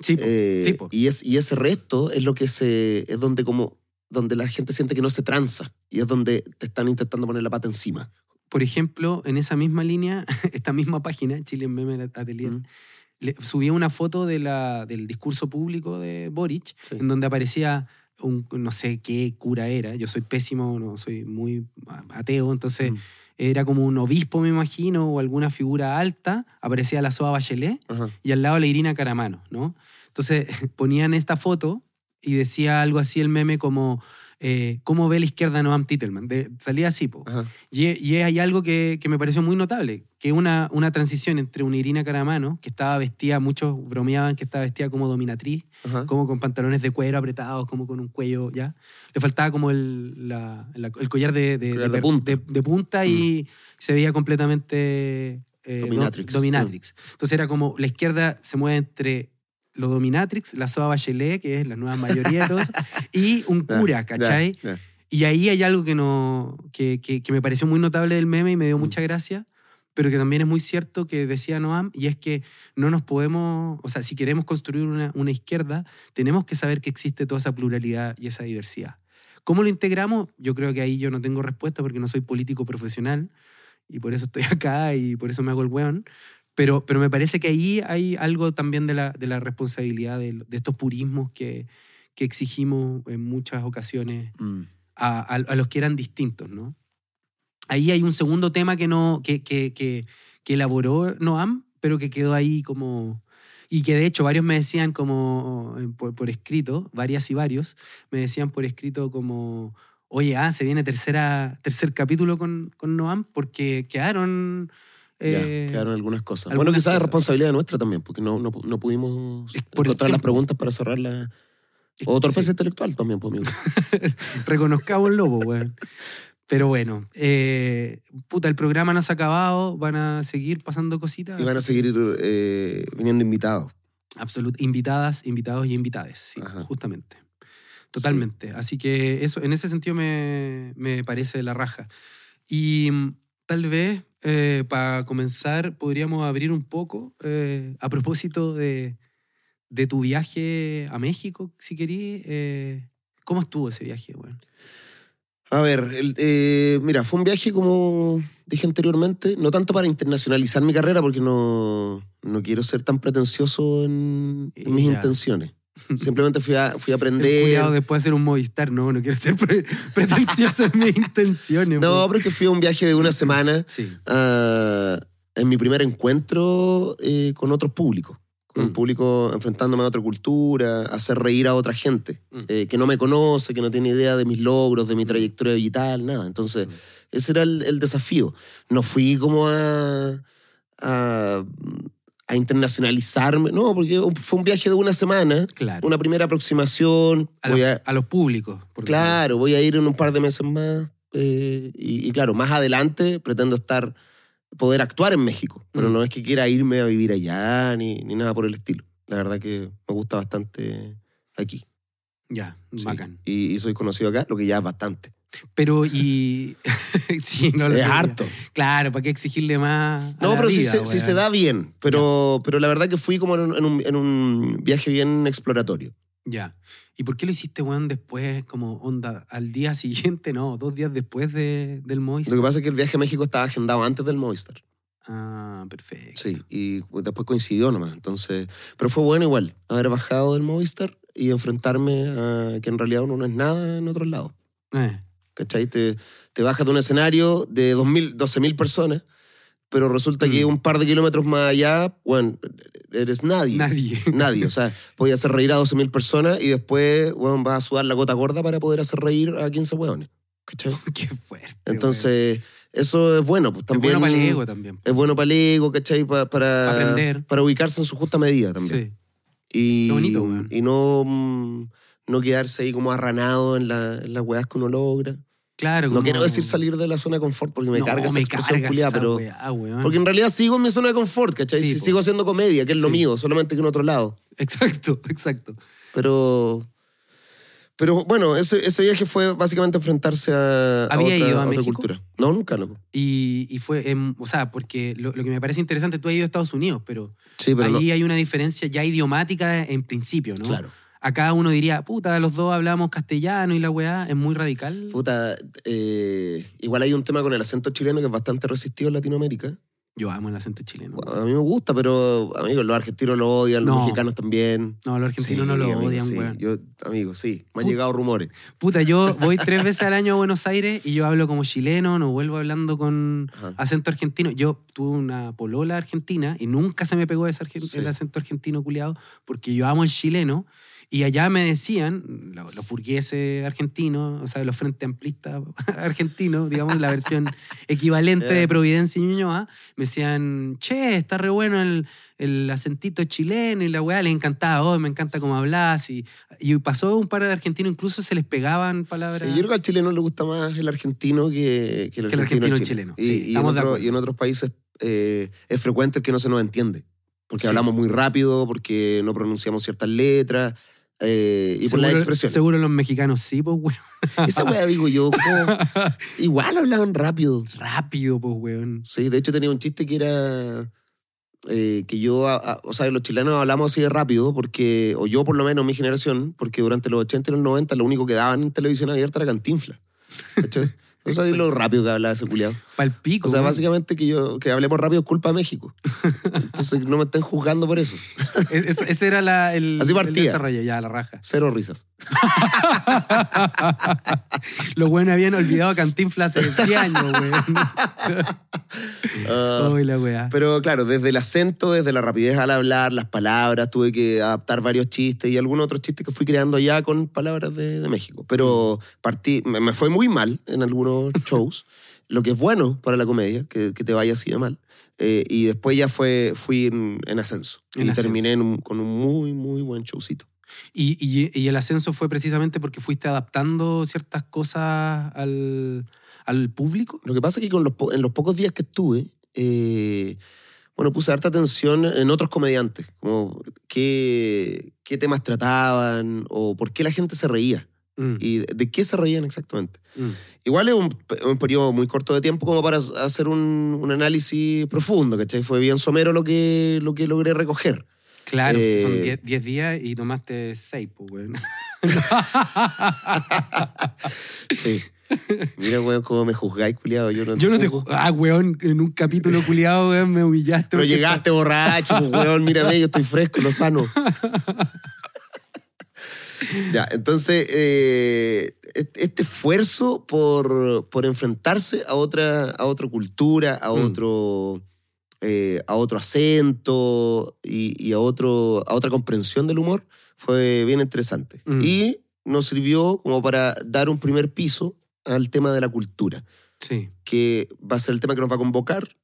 Sí. Eh, sí, y, es, y ese resto es lo que se. es donde como. donde la gente siente que no se tranza. Y es donde te están intentando poner la pata encima. Por ejemplo, en esa misma línea, esta misma página, Chile Meme Atelier, Mm. le- subía una foto de la, del discurso público de Boric, Sí. en donde aparecía un no sé qué cura era. Yo soy pésimo, no soy muy ateo, entonces Mm. era como un obispo, me imagino, o alguna figura alta. Aparecía la Soa Bachelet Ajá. y al lado la Irina Caramano, ¿no? Entonces ponían esta foto y decía algo así el meme como, eh, ¿cómo ve la izquierda Noam Titelman? De- salía así, po. Y, y hay algo que, que me pareció muy notable, que una, una transición entre una Irina Caramano, que estaba vestida, muchos bromeaban que estaba vestida como dominatriz, Ajá. como con pantalones de cuero apretados, como con un cuello, ¿ya? Le faltaba como el, la- la- el collar de, de, Collar de punta. punta y se veía completamente eh, do- Dominatrix. dominatrix. Entonces era como la izquierda se mueve entre lo dominatrix, la Soa Bachelet, que es la nueva mayoría de todos, y un cura, ¿cachai? Y ahí hay algo que, no, que, que- que me pareció muy notable del meme y me dio Mm. mucha gracia, pero que también es muy cierto que decía Noam, y es que no nos podemos, o sea, si queremos construir una, una izquierda, tenemos que saber que existe toda esa pluralidad y esa diversidad. ¿Cómo lo integramos? Yo creo que ahí yo no tengo respuesta porque no soy político profesional y por eso estoy acá y por eso me hago el weón. Pero, pero me parece que ahí hay algo también de la, de la responsabilidad de, de estos purismos que, que exigimos en muchas ocasiones Mm. a, a- a los que eran distintos, ¿no? Ahí hay un segundo tema que, no, que, que, que, que elaboró Noam, pero que quedó ahí como... Y que de hecho varios me decían como eh, por, por escrito, varias y varios, me decían por escrito como, oye, ah, se viene tercera, tercer capítulo con, con Noam porque quedaron... Ya, eh, quedaron algunas cosas. bueno, algunas quizás es responsabilidad nuestra también, porque no, no, no pudimos por encontrar las preguntas para cerrar la. O torpeza sí. intelectual también, pues, amigo. Reconozcamos el lobo, weón. Pero bueno, eh, puta, el programa no se ha acabado, van a seguir pasando cositas. Y van a seguir eh, viniendo invitados. Absolut, invitadas, invitados y invitades, sí, Ajá. justamente. Totalmente. Así que eso, en ese sentido me, me parece la raja. Y mm, tal vez, eh, para comenzar, podríamos abrir un poco eh, a propósito de, de tu viaje a México, si querí. eh, ¿Cómo estuvo ese viaje, weón? A ver, el- eh, mira, fue un viaje, como dije anteriormente, no tanto para internacionalizar mi carrera, porque no, no quiero ser tan pretencioso en, en mis Ya. intenciones. Simplemente fui a, fui a aprender. Cuidado después de hacer un Movistar, no, no quiero ser pre- pretencioso en mis intenciones. No, pero es que fui a un viaje de una semana Sí. ah, en mi primer encuentro eh, con otros públicos. Con un Mm. público enfrentándome a otra cultura, hacer reír a otra gente Mm. eh, que no me conoce, que no tiene idea de mis logros, de mi trayectoria vital, nada. Entonces, Mm. ese era el, el desafío. No fui como a, a, a internacionalizarme, no, porque fue un viaje de una semana, Claro. una primera aproximación. a, voy los, a- a los públicos. Claro, voy a ir en un par de meses más. eh, y, y claro, más adelante pretendo estar, poder actuar en México. Pero Mm. no es que quiera irme a vivir allá ni, ni nada por el estilo. La verdad que me gusta bastante aquí. Ya, sí. bacán. Y, y soy conocido acá, lo que ya es bastante. Pero y. sí, no lo es harto. Claro, ¿para qué exigirle más? a No, la pero sí, vida, se, sí weón? se da bien. Pero, pero la verdad que fui como en un, en un- en un viaje bien exploratorio. Ya. ¿Y por qué lo hiciste, weón, después, como onda, al día siguiente, no, dos días después de, del Moisés? Lo que pasa es que el viaje a México estaba agendado antes del Movistar. Ah, perfecto. Sí, y después coincidió nomás. Entonces, pero fue bueno igual haber bajado del Movistar y enfrentarme a que en realidad uno no es nada en otros lados. Eh, ¿Cachai? Te, te bajas de un escenario de 2.000, 12.000 personas, pero resulta que Mm. un par de kilómetros más allá, bueno, eres nadie. nadie. Nadie. O sea, podía hacer reír a 12.000 personas y después, bueno, vas a sudar la gota gorda para poder hacer reír a 15 hueones. ¿Cachai? qué fuerte. Entonces, Eso es bueno, pues también. es bueno para el ego también. Es bueno para el ego, ¿cachai? Pa- para, aprender. para ubicarse en su justa medida también. Sí. Y, Qué bonito, y no, mm, no quedarse ahí como arranado en, la- en las weas que uno logra. Claro. No quiero decir salir de la zona de confort porque me No, carga esa me expresión carga culiada, esa pero. weá. Porque en realidad sigo en mi zona de confort, ¿cachai? Sí, sigo haciendo comedia, que es lo mío, solamente que en otro lado. Exacto, exacto. Pero. Pero bueno, ese, ese viaje fue básicamente enfrentarse a, a ¿Había otra, ido a otra cultura. No, nunca, loco. Y, y fue, o sea, porque lo, lo que me parece interesante, tú has ido a Estados Unidos, pero, Sí, pero ahí no. hay una diferencia ya idiomática en principio, ¿no? Claro. Acá uno diría, puta, los dos hablamos castellano y la weá es muy radical. Puta, eh, igual hay un tema con el acento chileno que es bastante resistido en Latinoamérica. Yo amo el acento chileno. A mí me gusta, pero amigos, los argentinos lo odian, los No. mexicanos también. No, los argentinos Sí, no lo amigo, odian, sí. weón. Yo, amigo, sí. Me han Put- llegado rumores. Puta, yo voy tres veces al año a Buenos Aires y yo hablo como chileno, no vuelvo hablando con Ajá. acento argentino. Yo tuve una polola argentina y nunca se me pegó ese Sí. el acento argentino culiado porque yo amo el chileno. Y allá me decían, lo- los burgueses argentinos, o sea, los frente amplistas argentinos, digamos, la versión equivalente de Providencia y Ñuñoa, me decían, che, está re bueno el, el acentito chileno y la weá, les encantaba, oh, me encanta cómo hablas. Y, y pasó un par de argentinos, incluso se les pegaban palabras. Sí, yo creo que al chileno le gusta más el argentino que, que el Que el argentino, argentino al al chileno. chileno. Sí, y, y en otro- y en otros países eh, es frecuente el que no se nos entiende. Porque Sí. hablamos muy rápido, porque no pronunciamos ciertas letras eh, y por las expresiones. Seguro los mexicanos sí, pues, weón. Esa weá digo yo, como, igual hablaban rápido. Rápido, pues, weón. Sí, de hecho tenía un chiste que era eh, que yo, a- a- o sea, los chilenos hablamos así de rápido, porque, o yo por lo menos, mi generación, porque durante los 80 y los 90 lo único que daban en televisión abierta era cantinfla. ¿Cachai? O sea, lo rápido que hablaba ese culiado. Pal pico. O sea, básicamente que yo que hablemos rápido es culpa de México. Entonces no me estén juzgando por eso. Es- es- ese era la, el, Así el partía. desarrollo, ya, la raja. Cero risas. Los buenos habían olvidado a Cantinflas hace 10 años, Uy, la weá. Pero claro, desde el acento, desde la rapidez al hablar, las palabras, tuve que adaptar varios chistes y algunos otros chistes que fui creando ya con palabras de, de México. Pero partí, me, me fue muy mal en algunos shows, lo que es bueno para la comedia, que, que te vaya así de mal. Eh, y después ya fue, fui en, en ascenso. En y ascenso. terminé en un- con un muy, muy buen showcito. Y, y- y el ascenso fue precisamente porque fuiste adaptando ciertas cosas al, al público. Lo que pasa es que con los en los pocos días que estuve, eh, bueno, puse harta atención en otros comediantes, como qué, qué temas trataban o por qué la gente se reía Mm, y de, qué se reían exactamente. mm. Igual es un, un periodo muy corto de tiempo como para hacer un, un análisis profundo, ¿cachai? Fue bien somero lo que, lo que logré recoger. Claro, Eh, son 10 10 días y tomaste 6, pues, weón. Sí. Mira, weón, cómo me juzgáis, culiado. Yo no, Yo no te. juzgo. Ah, weón, en un capítulo culiado, weón, me humillaste. Pero llegaste borracho, pues, weón, mírame, yo estoy fresco, lo sano. ya, entonces, eh, est- este esfuerzo por, por enfrentarse a otra, a otra cultura, a Mm. otro, eh, a otro acento y, y a, otro, a otra comprensión del humor fue bien interesante. Mm. Y nos sirvió como para dar un primer piso al tema de la cultura, Sí. que va a ser el tema que nos va a convocar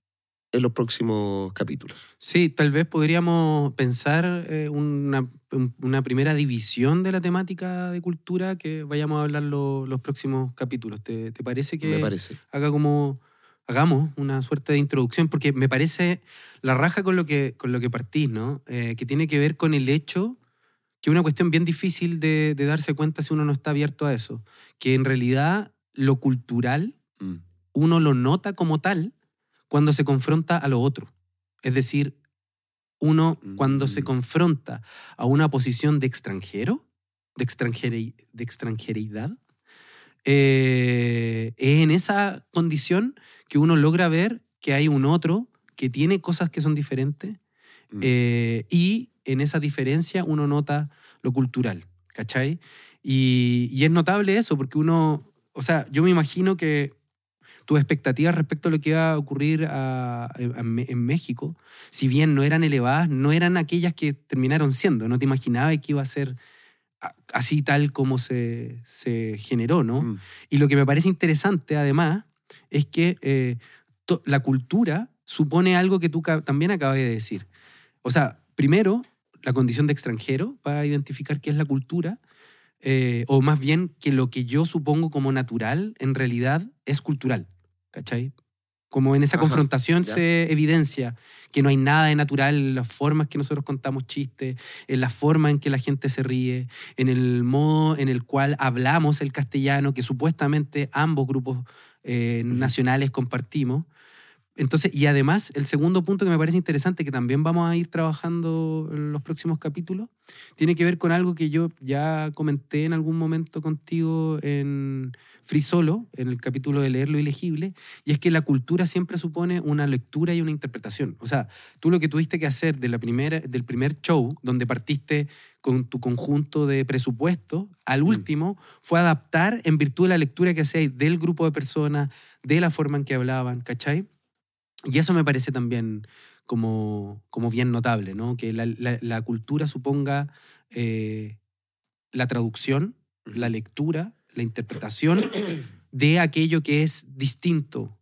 en los próximos capítulos. Sí, tal vez podríamos pensar eh, una, un- una primera división de la temática de cultura que vayamos a hablar lo- los próximos capítulos. ¿Te, te parece que me parece. haga como hagamos una suerte de introducción? Porque me parece la raja con lo que, con lo que partís, ¿no? Eh, que tiene que ver con el hecho que es una cuestión bien difícil de, de darse cuenta si uno no está abierto a eso, que en realidad lo cultural Mm. uno lo nota como tal cuando se confronta a lo otro. Es decir, uno cuando se Mm. confronta a una posición de extranjero, de, extranjeri- de extranjeridad, eh, es en esa condición que uno logra ver que hay un otro que tiene cosas que son diferentes Mm. eh, y en esa diferencia uno nota lo cultural, ¿cachai? Y, y es notable eso, porque uno, o sea, yo me imagino que tus expectativas respecto a lo que iba a ocurrir a- a- en México, si bien no eran elevadas, no eran aquellas que terminaron siendo. No te imaginabas que iba a ser a- así tal como se, se generó, ¿no? Mm. Y lo que me parece interesante, además, es que eh, la cultura supone algo que tú también acabas de decir. O sea, primero, la condición de extranjero para identificar qué es la cultura, eh, o más bien que lo que yo supongo como natural, en realidad es cultural, ¿cachai? Como en esa Ajá, confrontación ya. se evidencia que no hay nada de natural en las formas que nosotros contamos chistes, en la forma en que la gente se ríe, en el modo en el cual hablamos el castellano, que supuestamente ambos grupos eh, nacionales compartimos. Entonces, y además, el segundo punto que me parece interesante, que también vamos a ir trabajando en los próximos capítulos, tiene que ver con algo que yo ya comenté en algún momento contigo en Free Solo, en el capítulo de leer lo ilegible, y es que la cultura siempre supone una lectura y una interpretación. O sea, tú lo que tuviste que hacer de la primera, del primer show, donde partiste con tu conjunto de presupuesto, al último fue adaptar en virtud de la lectura que hacéis del grupo de personas, de la forma en que hablaban, ¿cachai? Y eso me parece también como, como bien notable, ¿no? Que la, la- la cultura suponga eh, la traducción, la lectura, la interpretación de aquello que es distinto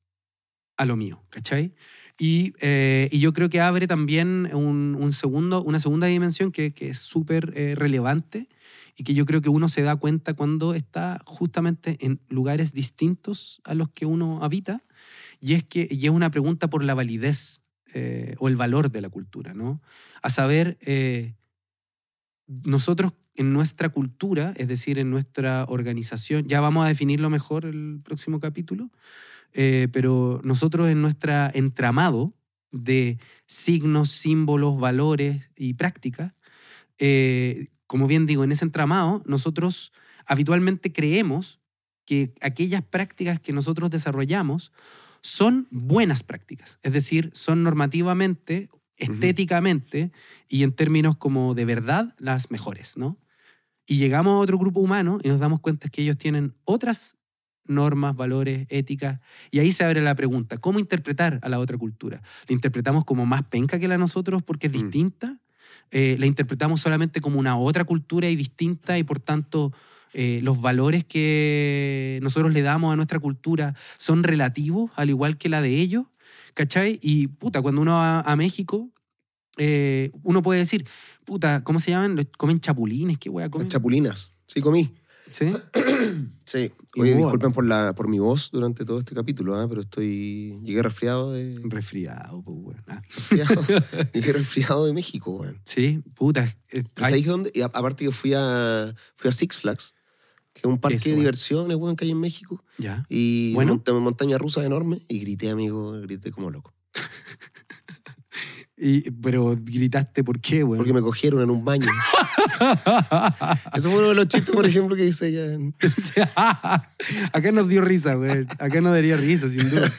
a lo mío, ¿cachai? Y, eh, y yo creo que abre también un, un segundo, una segunda dimensión que, que es súper eh, relevante y que yo creo que uno se da cuenta cuando está justamente en lugares distintos a los que uno habita y es que y es una pregunta por la validez eh, o el valor de la cultura, ¿no? A saber, eh, nosotros en nuestra cultura, es decir, en nuestra organización, ya vamos a definirlo mejor el próximo capítulo, eh, pero nosotros en nuestro entramado de signos, símbolos, valores y prácticas, como bien digo, en ese entramado, nosotros habitualmente creemos que aquellas prácticas que nosotros desarrollamos son buenas prácticas, es decir, son normativamente, estéticamente y en términos como de verdad las mejores, ¿no? Y llegamos a otro grupo humano y nos damos cuenta que ellos tienen otras normas, valores, éticas, y ahí se abre la pregunta, ¿cómo interpretar a la otra cultura? ¿La interpretamos como más penca que la nosotros porque es Mm. distinta? Eh, ¿La interpretamos solamente como una otra cultura y distinta y por tanto eh, los valores que nosotros le damos a nuestra cultura son relativos, al igual que la de ellos? ¿Cachai? Y puta, cuando uno va a México, eh, uno puede decir, puta, ¿cómo se llaman? Comen chapulines, qué wea comen. Las chapulinas. Sí, comí. ¿Sí? Sí. Oye, disculpen por, la, por mi voz durante todo este capítulo, ¿ah? pero estoy. Llegué resfriado de. Resfriado, pues, weón. Ah. resfriado. Llegué resfriado de México, weón. Sí, puta. eh, ¿Pero ay, ¿Sabéis dónde? Y a- aparte, yo fui a, fui a Six Flags, que es un parque de diversiones, weón, que hay en México. ya. Y Bueno. monta- montaña rusa enorme. Y grité, amigo, grité como loco. Y, pero gritaste, ¿por qué, weón? Porque me cogieron en un baño. Eso fue uno de los chistes, por ejemplo, que hice ella. en- Acá nos dio risa, güey. Acá nos daría risa, sin duda.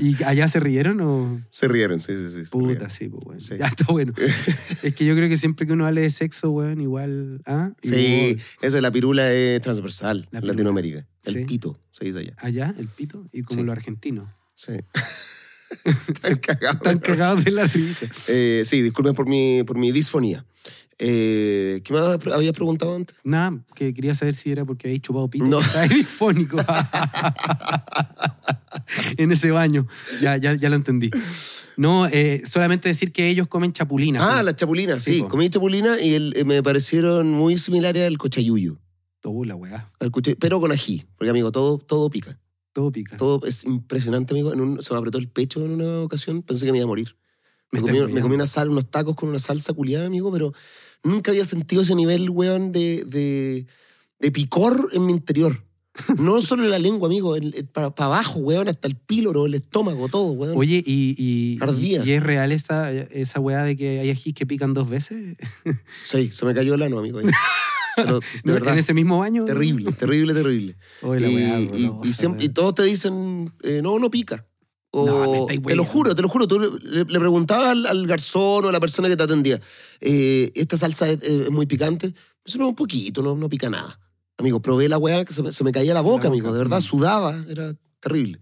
¿Y allá se rieron o...? Se rieron, sí, sí, sí. Puta, sí, pues, güey. Sí. Ya está bueno. es que yo creo que siempre que uno hable de sexo, güey, igual... ¿ah? Sí, Igual- eso, la pirula es transversal La en pirula. Latinoamérica. El Sí. pito, se dice allá. Allá, el pito, y como Sí. los argentinos. Sí. Están cagados. Están cagados de la risa. Eh, sí, disculpen por mi, por mi disfonía. Eh, ¿Qué más habías preguntado antes? Nada, que quería saber si era porque habéis chupado pito. No. Estaba disfónico. en ese baño. Ya, ya, ya lo entendí. No, eh, solamente decir que ellos comen chapulinas. Ah, pues. las chapulinas, Sí, sí. po. Comí chapulina y el- me parecieron muy similares al cochayuyo. Oh, la weá. Al pero con ají. Porque, amigo, todo, todo pica. Todo pica. Todo es impresionante, amigo. En un- se me apretó el pecho en una ocasión. Pensé que me iba a morir. Me Me, comí, me comí una sal, unos tacos con una salsa culiada, amigo, pero nunca había sentido ese nivel, weón, de, de, de picor en mi interior. No solo en la lengua, amigo, para abajo, weón, hasta el píloro, el estómago, todo, weón. Oye, ¿y, y, Ardía. y es real esa, esa weá de que hay ajís que pican dos veces? Sí, se me cayó el ano, amigo. Pero, de verdad, ¿En ese mismo baño? terrible, terrible, terrible. Oye, la y, weá y- y siempre- y todos te dicen, eh, no, no pica. O, No, me te lo juro, te lo juro. Tú le, le preguntabas al, al garzón o a la persona que te atendía, eh, ¿esta salsa es, es muy picante? Eso no, un poquito, no, no pica nada. Amigo, probé la weá que se me, se me caía la boca, La amigo. boca, De verdad, mm. sudaba, era terrible.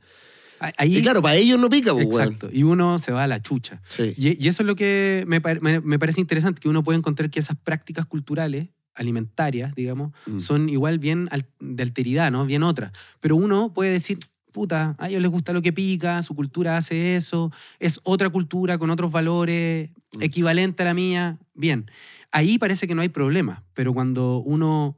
Ahí, Y claro, para ellos no pica, pues, exacto. Y uno se va a la chucha. Sí. Y, y eso es lo que me, me- me parece interesante, que uno puede encontrar que esas prácticas culturales, alimentarias, digamos, Mm. son igual bien de alteridad, ¿no? Bien otras. Pero uno puede decir, puta, a ellos les gusta lo que pica, su cultura hace eso, es otra cultura con otros valores, Mm. equivalente a la mía, bien. Ahí parece que no hay problema, pero cuando uno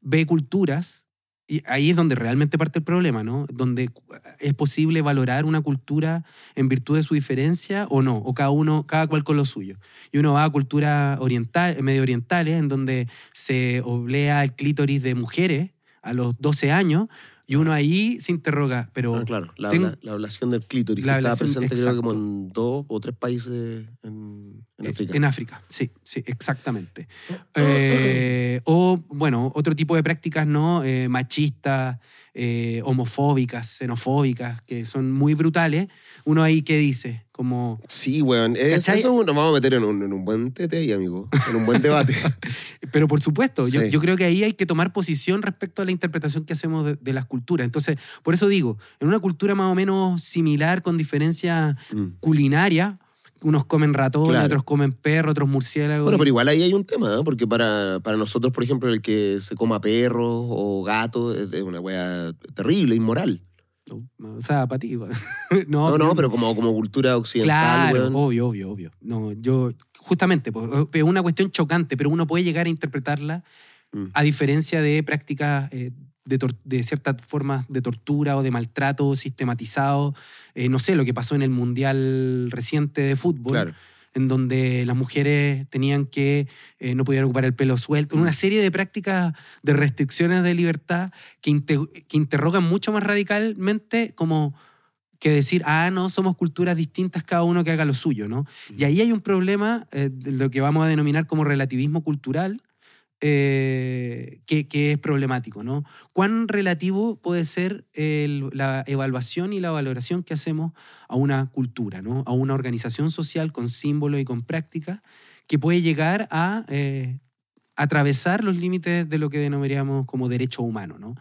ve culturas, y ahí es donde realmente parte el problema, ¿no? Donde es posible valorar una cultura en virtud de su diferencia o no, o cada uno, cada cual con lo suyo. Y uno va a culturas oriental, medio orientales, en donde se oblea el clítoris de mujeres a los 12 años, y uno ahí se interroga, pero Ah, claro, la, tengo- abla- la ablación del clítoris, La que ablación, presente creo que como exacto. en dos o tres países en, en Eh, África. En África, sí, sí, exactamente. Eh, o, bueno, otro tipo de prácticas, ¿no? Eh, machistas, eh, homofóbicas, xenofóbicas, que son muy brutales. Uno ahí, ¿qué dice? Como, Sí, weón. Es- eso nos vamos a meter en un, en un buen tete ahí, amigo. En un buen debate. pero por supuesto, yo, Sí. yo creo que ahí hay que tomar posición respecto a la interpretación que hacemos de, de las culturas. Entonces, por eso digo, en una cultura más o menos similar, con diferencias Mm. culinarias, unos comen ratones, Claro. otros comen perros, otros murciélagos. Bueno, pero igual ahí hay un tema, ¿eh? porque para, para nosotros, por ejemplo, el que se coma perros o gatos es es una wea terrible, inmoral. O sea, para ti. no, No, no, pero como, como cultura occidental, Claro, weón. obvio, obvio, obvio. No, yo, justamente, pues, es una cuestión chocante, pero uno puede llegar a interpretarla Mm. a diferencia de prácticas eh, de, de ciertas formas de tortura o de maltrato sistematizado. Eh, no sé, lo que pasó en el Mundial reciente de fútbol. Claro. en donde las mujeres tenían que, eh, no podían ocupar el pelo suelto, una serie de prácticas de restricciones de libertad que, inte- que interrogan mucho más radicalmente como que decir, ah, no, somos culturas distintas, cada uno que haga lo suyo, ¿no? Y ahí hay un problema eh, de lo que vamos a denominar como relativismo cultural, eh, que, que es problemático, ¿no? ¿Cuán relativo puede ser el- la evaluación y la valoración que hacemos a una cultura, ¿no? A una organización social con símbolos y con prácticas que puede llegar a eh, atravesar los límites de lo que denominaríamos como derecho humano, ¿no?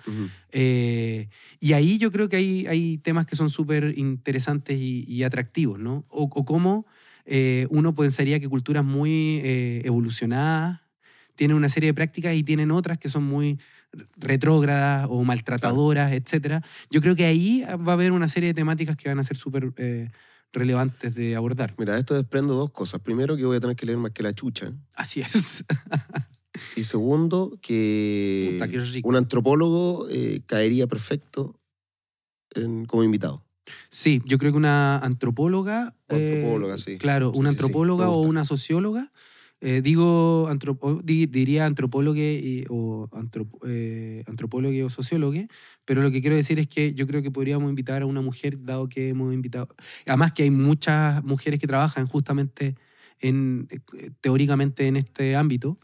Eh, y ahí yo creo que hay, hay temas que son súper interesantes y, y atractivos, ¿no? O, o cómo uno pensaría que culturas muy evolucionadas tienen una serie de prácticas y tienen otras que son muy retrógradas o maltratadoras, etcétera. Yo creo que ahí va a haber una serie de temáticas que van a ser súper eh, relevantes de abordar. Mira, esto desprendo dos cosas. Primero, que voy a tener que leer más que la chucha. Así es. Y segundo, que Puta, un antropólogo eh, caería perfecto en- como invitado. Sí, yo creo que una antropóloga. O antropóloga, eh, sí. Claro, Sí, una sí, antropóloga o una socióloga. Eh, digo, antropo- di- diría antropólogo o antrop- eh, antropólogo o sociólogo, pero lo que quiero decir es que yo creo que podríamos invitar a una mujer, dado que hemos invitado. Además, que hay muchas mujeres que trabajan justamente en, eh, teóricamente en este ámbito.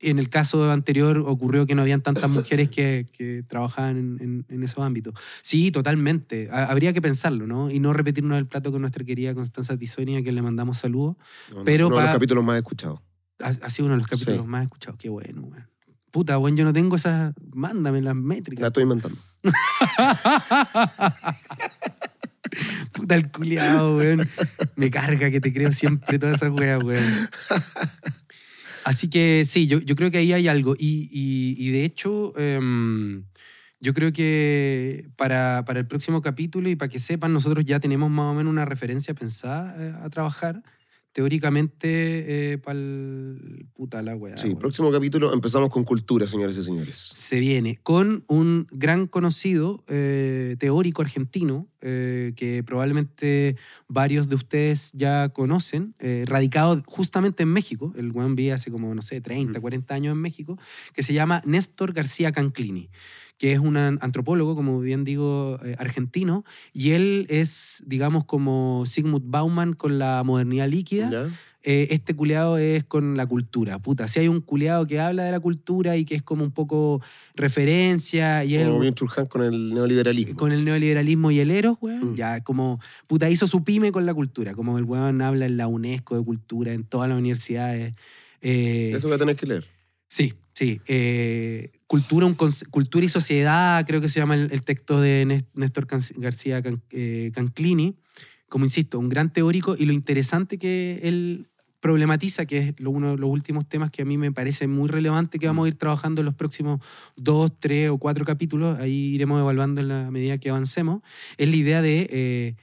En el caso anterior ocurrió que no habían tantas mujeres que, que trabajaban en, en- en esos ámbitos. Sí, totalmente. Ha- Habría que pensarlo, ¿no? Y no repetirnos el plato con nuestra querida Constanza Tizonia, que le mandamos saludos. Uno- Pero uno de los capítulos más escuchados. Ha, ha sido uno de los capítulos Sí. más escuchados. Qué bueno, weón. Puta, weón, yo no tengo esas... Mándame las La métricas. estoy inventando. Puta el culiado, weón. Me carga que te creo siempre todas esas weas, weón. Así que sí, yo, yo creo que ahí hay algo. Y, y- de hecho, em, yo creo que para, para el próximo capítulo y para que sepan, nosotros ya tenemos más o menos una referencia pensada eh, a trabajar. Teóricamente, para el. Puta la wea. Sí, weón. próximo capítulo empezamos con cultura, señores y señores. se viene con un gran conocido eh, teórico argentino eh, que probablemente varios de ustedes ya conocen, eh, radicado justamente en México, el buen vive hace como, no sé, 30, Ujú. 40 años en México, que se llama Néstor García Canclini que es un an- antropólogo, como bien digo, eh, argentino, y él es, digamos, como Sigmund Bauman con la modernidad líquida, eh, este culeado es con la cultura. Puta, si hay un culeado que habla de la cultura y que es como un poco referencia y él Como bien con el neoliberalismo. con el neoliberalismo y el eros, weón, Mm. ya como, puta, hizo su pyme con la cultura, como el weón habla en la UNESCO de cultura, en todas las universidades. eh, Eso voy a tener que leer. Sí, sí. eh, cultura, un cultura y sociedad, creo que se llama el, el texto de Néstor Can- García Can- eh, Canclini. Como insisto, un gran teórico y lo interesante que él problematiza, que es lo- uno de los últimos temas que a mí me parece muy relevante que vamos a ir trabajando en los próximos dos, tres o cuatro capítulos, ahí iremos evaluando en la medida que avancemos, es la idea de eh,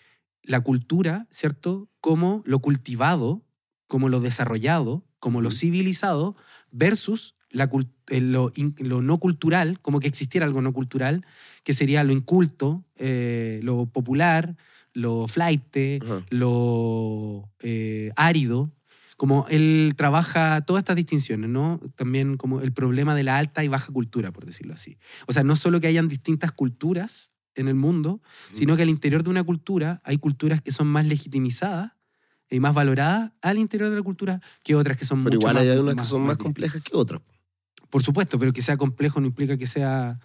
la cultura, ¿cierto? Como lo cultivado, como lo desarrollado, como lo civilizado, versus la eh, lo, no cultural, como que existiera algo no cultural, que sería lo inculto, eh, lo popular, lo flight, Ajá. lo eh, árido. Como él trabaja todas estas distinciones, ¿no? También como el problema de la alta y baja cultura, por decirlo así. O sea, no solo que hayan distintas culturas en el mundo, sino que al interior de una cultura hay culturas que son más legitimizadas y más valoradas al interior de la cultura que otras que son Pero mucho igual más, hay unas que son más complejas que otras. Por supuesto, pero que sea complejo no implica que sea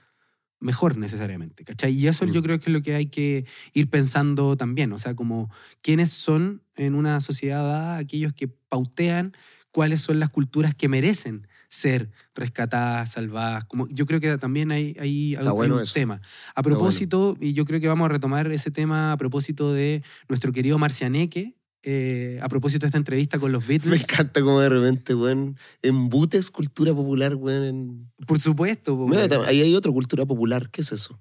mejor necesariamente, ¿cachai? Y eso Mm. yo creo que es lo que hay que ir pensando también, o sea, como quiénes son en una sociedad dada aquellos que pautean cuáles son las culturas que merecen ser rescatadas, salvadas. Como, yo creo que también hay, hay, hay bueno un eso. tema. A bueno. propósito, y yo creo que vamos a retomar ese tema a propósito de nuestro querido Marcianeque, eh, a propósito de esta entrevista con los Me Beatles. encanta como de repente, weón, embutes cultura popular, weón. Por supuesto. po, Mira, ahí hay otra cultura popular. ¿Qué es eso?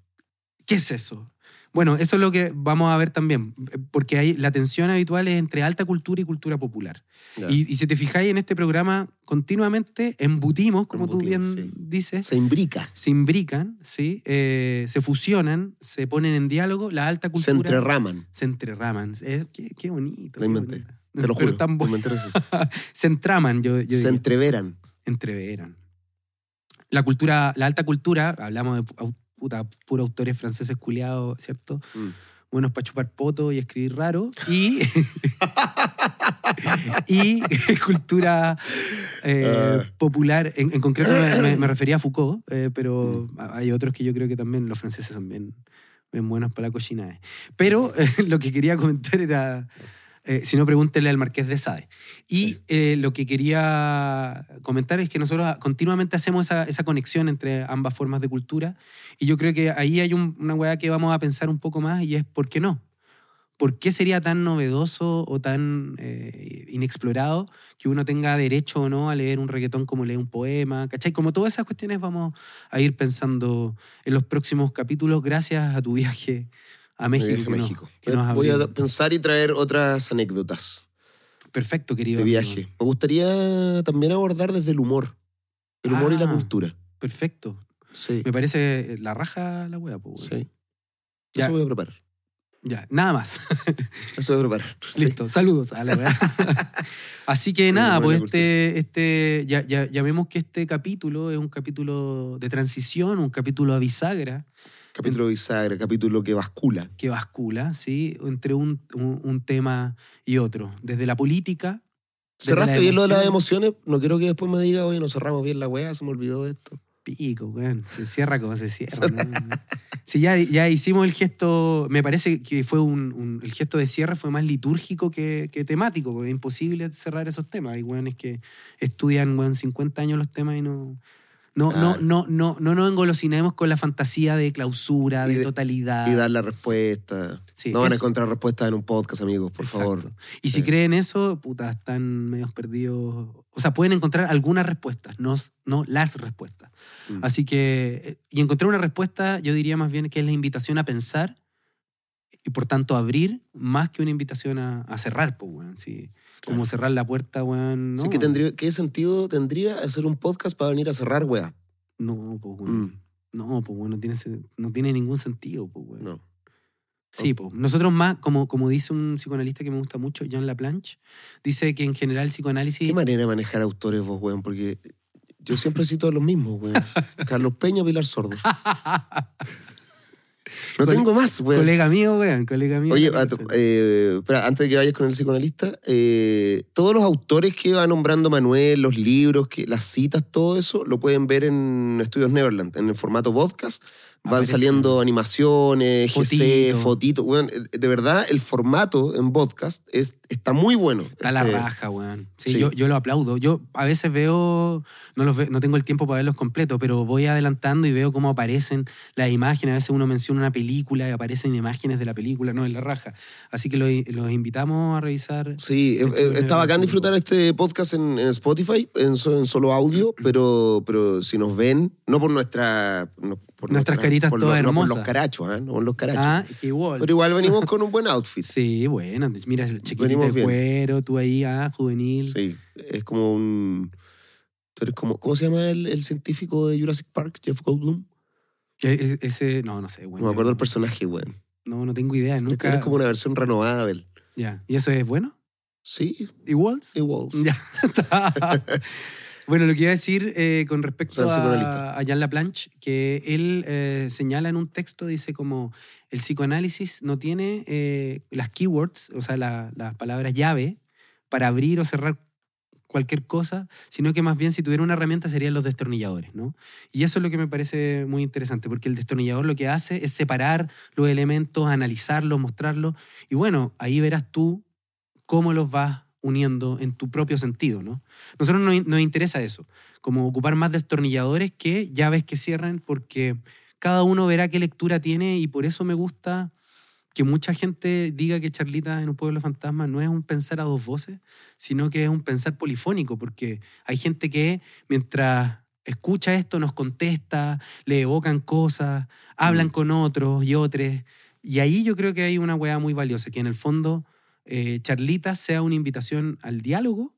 ¿Qué es eso? Bueno, eso es lo que vamos a ver también, porque hay, la tensión habitual es entre alta cultura y cultura popular. Y, y si te fijáis en este programa, continuamente embutimos, como tú bien sí. dices, Se imbrica. se imbrican, ¿sí? Eh, se fusionan, se ponen en diálogo, la alta Se cultura se entreraman. Es- qué, qué bonito. Qué bonito. Te lo juro. tan lo bo- inventé así. se entraman, yo, yo Se diría. entreveran. entreveran. La cultura, la alta cultura, hablamos de puta, puros autores franceses culiados, ¿cierto? Mm. buenos para chupar poto y escribir raro. Y, y cultura eh, Ah. popular. En, en concreto me, me- me refería a Foucault, eh, pero hay otros que yo creo que también los franceses son bien, bien buenos para la cocina. Pero eh, lo que quería comentar era... eh, si no, pregúntenle al Marqués de Sade. Y Sí. eh, lo que quería comentar es que nosotros continuamente hacemos esa, esa conexión entre ambas formas de cultura. Y yo creo que ahí hay un- una weá que vamos a pensar un poco más y es ¿por qué no? ¿Por qué sería tan novedoso o tan eh, inexplorado que uno tenga derecho o no a leer un reggaetón como leer un poema? ¿Cachai? Como todas esas cuestiones vamos a ir pensando en los próximos capítulos gracias a tu viaje a México. viaje a que nos- México. que nos Voy a pensar y traer otras anécdotas Perfecto, querido. de amigo. viaje. Me gustaría también abordar desde el humor. El humor y la Ah. cultura. Perfecto. Sí. Me parece la raja la wea, pues. Sí. Ya. Eso voy a preparar. Ya, nada más. Eso voy a preparar. Sí. Listo, saludos a la wea. Así que Sí, nada, pues este, este ya, ya, ya vemos que este capítulo es un capítulo de transición, un capítulo a bisagra Capítulo bisagra, capítulo que bascula. que bascula, ¿sí? Entre un, un, un tema y otro. Desde la política. desde ¿Cerraste la bien lo de las emociones? No quiero que después me diga, oye, no cerramos bien la weá, se me olvidó esto. Pico, weón. Se cierra como se cierra. ¿no? Sí, ya, ya hicimos el gesto, me parece que fue un, un- el gesto de cierre fue más litúrgico que, que temático, porque es imposible cerrar esos temas. Hay weones que estudian, weón, 50 años los temas y no... No, Claro. no, no, no, no nos engolosinemos con la fantasía de clausura, de, de- totalidad. Y dar la respuesta. Sí, no van a encontrar respuestas en un podcast, amigos, por Exacto. favor. Y si creen eso, puta, están medio perdidos. O sea, pueden encontrar algunas respuestas, no, no las respuestas. Mm. Así que, eh, y encontrar una respuesta, yo diría más bien que es la invitación a pensar y por tanto abrir más que una invitación a, a cerrar, pues, weón. Sí, Como Claro. cerrar la puerta, weón. No, Así que tendría, ¿qué sentido tendría hacer un podcast para venir a cerrar weá? no pues, weón. Mm. No, pues, weón, no tiene, no tiene ningún sentido, pues, weón. No. Sí, pues. Nosotros más, como, como dice un psicoanalista que me gusta mucho, Jean Laplanche, dice que en general el psicoanálisis... ¿Qué manera de manejar autores vos, weón? Porque yo siempre cito a los mismos, weón. Carlos Peña, Pilar Sordo. No Cole- tengo más, weón. Colega mío, weón, colega mío. Oye, a eh, espera, antes de que vayas con el psicoanalista, eh, todos los autores que va nombrando Manuel, los libros, que, las citas, todo eso, lo pueden ver en Estudios Neverland, en el formato podcast Van Aparece- saliendo animaciones, GC, Fotito. fotitos. Weón, eh, de verdad, el formato en podcast es, está muy bueno. Está la Este, raja, weón. Sí, sí. Yo, yo lo aplaudo. Yo a veces veo no, los ve- no tengo el tiempo para verlos completos, pero voy adelantando y veo cómo aparecen las imágenes. A veces uno menciona una película y aparecen imágenes de la película, no, en la raja. Así que lo- los invitamos a revisar. Sí, eh, Este eh, es está bacán disfrutar este podcast en, en Spotify, en, en solo audio, pero, pero si nos ven, no por nuestra... no por Nuestras caritas por todas los- no por hermosas. los carachos, ¿ah? no por los carachos. Ah, que igual. pero igual venimos con un buen outfit. Sí, bueno, mira el chiquitito de bien. cuero, tú ahí, ah, juvenil. Sí, es como un... tú eres como, ¿Cómo se llama el, el científico de Jurassic Park, Jeff Goldblum? E- e- Ese, no, no sé, No bueno. me acuerdo el personaje, weón. No, no tengo idea, nunca. Eres como una versión renovada del... Ya. ¿Y eso es bueno? Sí, ¿Igual? igual. Ya. bueno, lo que iba a decir eh, con respecto a, a Jan Laplanche, que él eh, señala en un texto, dice como el psicoanálisis no tiene eh, las keywords, o sea, la- las palabras llave para abrir o cerrar cualquier cosa, sino que más bien si tuviera una herramienta serían los destornilladores, ¿no? Y eso es lo que me parece muy interesante, porque el destornillador lo que hace es separar los elementos, analizarlos, mostrarlos, y bueno, ahí verás tú cómo los vas uniendo en tu propio sentido, ¿no? Nosotros nos, nos interesa eso, como ocupar más destornilladores que llaves que cierren, porque cada uno verá qué lectura tiene y por eso me gusta que mucha gente diga que Charlita en un pueblo fantasma no es un pensar a dos voces, sino que es un pensar polifónico, porque hay gente que mientras escucha esto nos contesta, le evocan cosas, hablan Mm. con otros y otros, y ahí yo creo que hay una weá muy valiosa, que en el fondo eh, Charlita sea una invitación al diálogo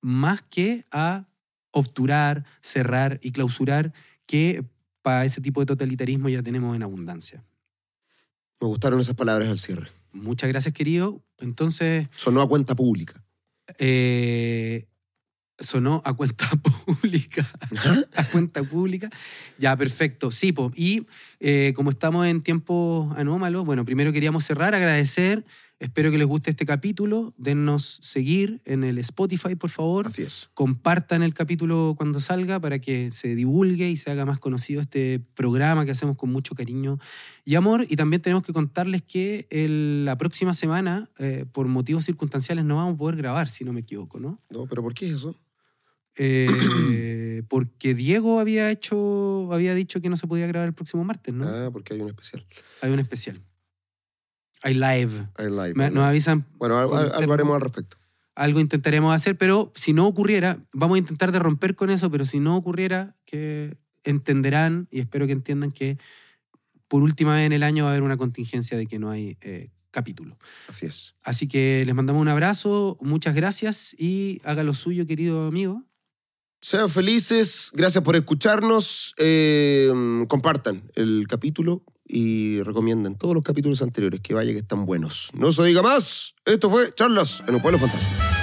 más que a obturar, cerrar y clausurar, que para ese tipo de totalitarismo ya tenemos en abundancia. Me gustaron esas palabras al cierre. Muchas gracias, querido. Entonces, Sonó a cuenta pública. eh, sonó a cuenta pública. a cuenta pública. Ya, perfecto. Sí, po. y eh, como estamos en tiempos anómalos, bueno, primero queríamos cerrar, agradecer. Espero que les guste este capítulo. Dennos seguir en el Spotify, por favor. Así es. Compartan el capítulo cuando salga para que se divulgue y se haga más conocido este programa que hacemos con mucho cariño y amor. Y también tenemos que contarles que el- la próxima semana, eh, por motivos circunstanciales, no vamos a poder grabar, si no me equivoco, ¿no? No, pero ¿por qué es eso? Eh, porque Diego había hecho, había dicho que no se podía grabar el próximo martes, ¿no? Ah, porque hay un especial. Hay un especial. Hay live. Live. Me- nos avisan, Bueno, al- al- algo haremos al respecto. algo intentaremos hacer, pero si no ocurriera, vamos a intentar de romper con eso, pero si no ocurriera, que entenderán y espero que entiendan que por última vez en el año va a haber una contingencia de que no hay eh, capítulo. Así es. Así que les mandamos un abrazo, muchas gracias y haga lo suyo, querido amigo. Sean felices, gracias por escucharnos. eh, compartan el capítulo y recomienden todos los capítulos anteriores, que vaya que están buenos. No se diga más. Esto fue Charlas en un pueblo fantasma.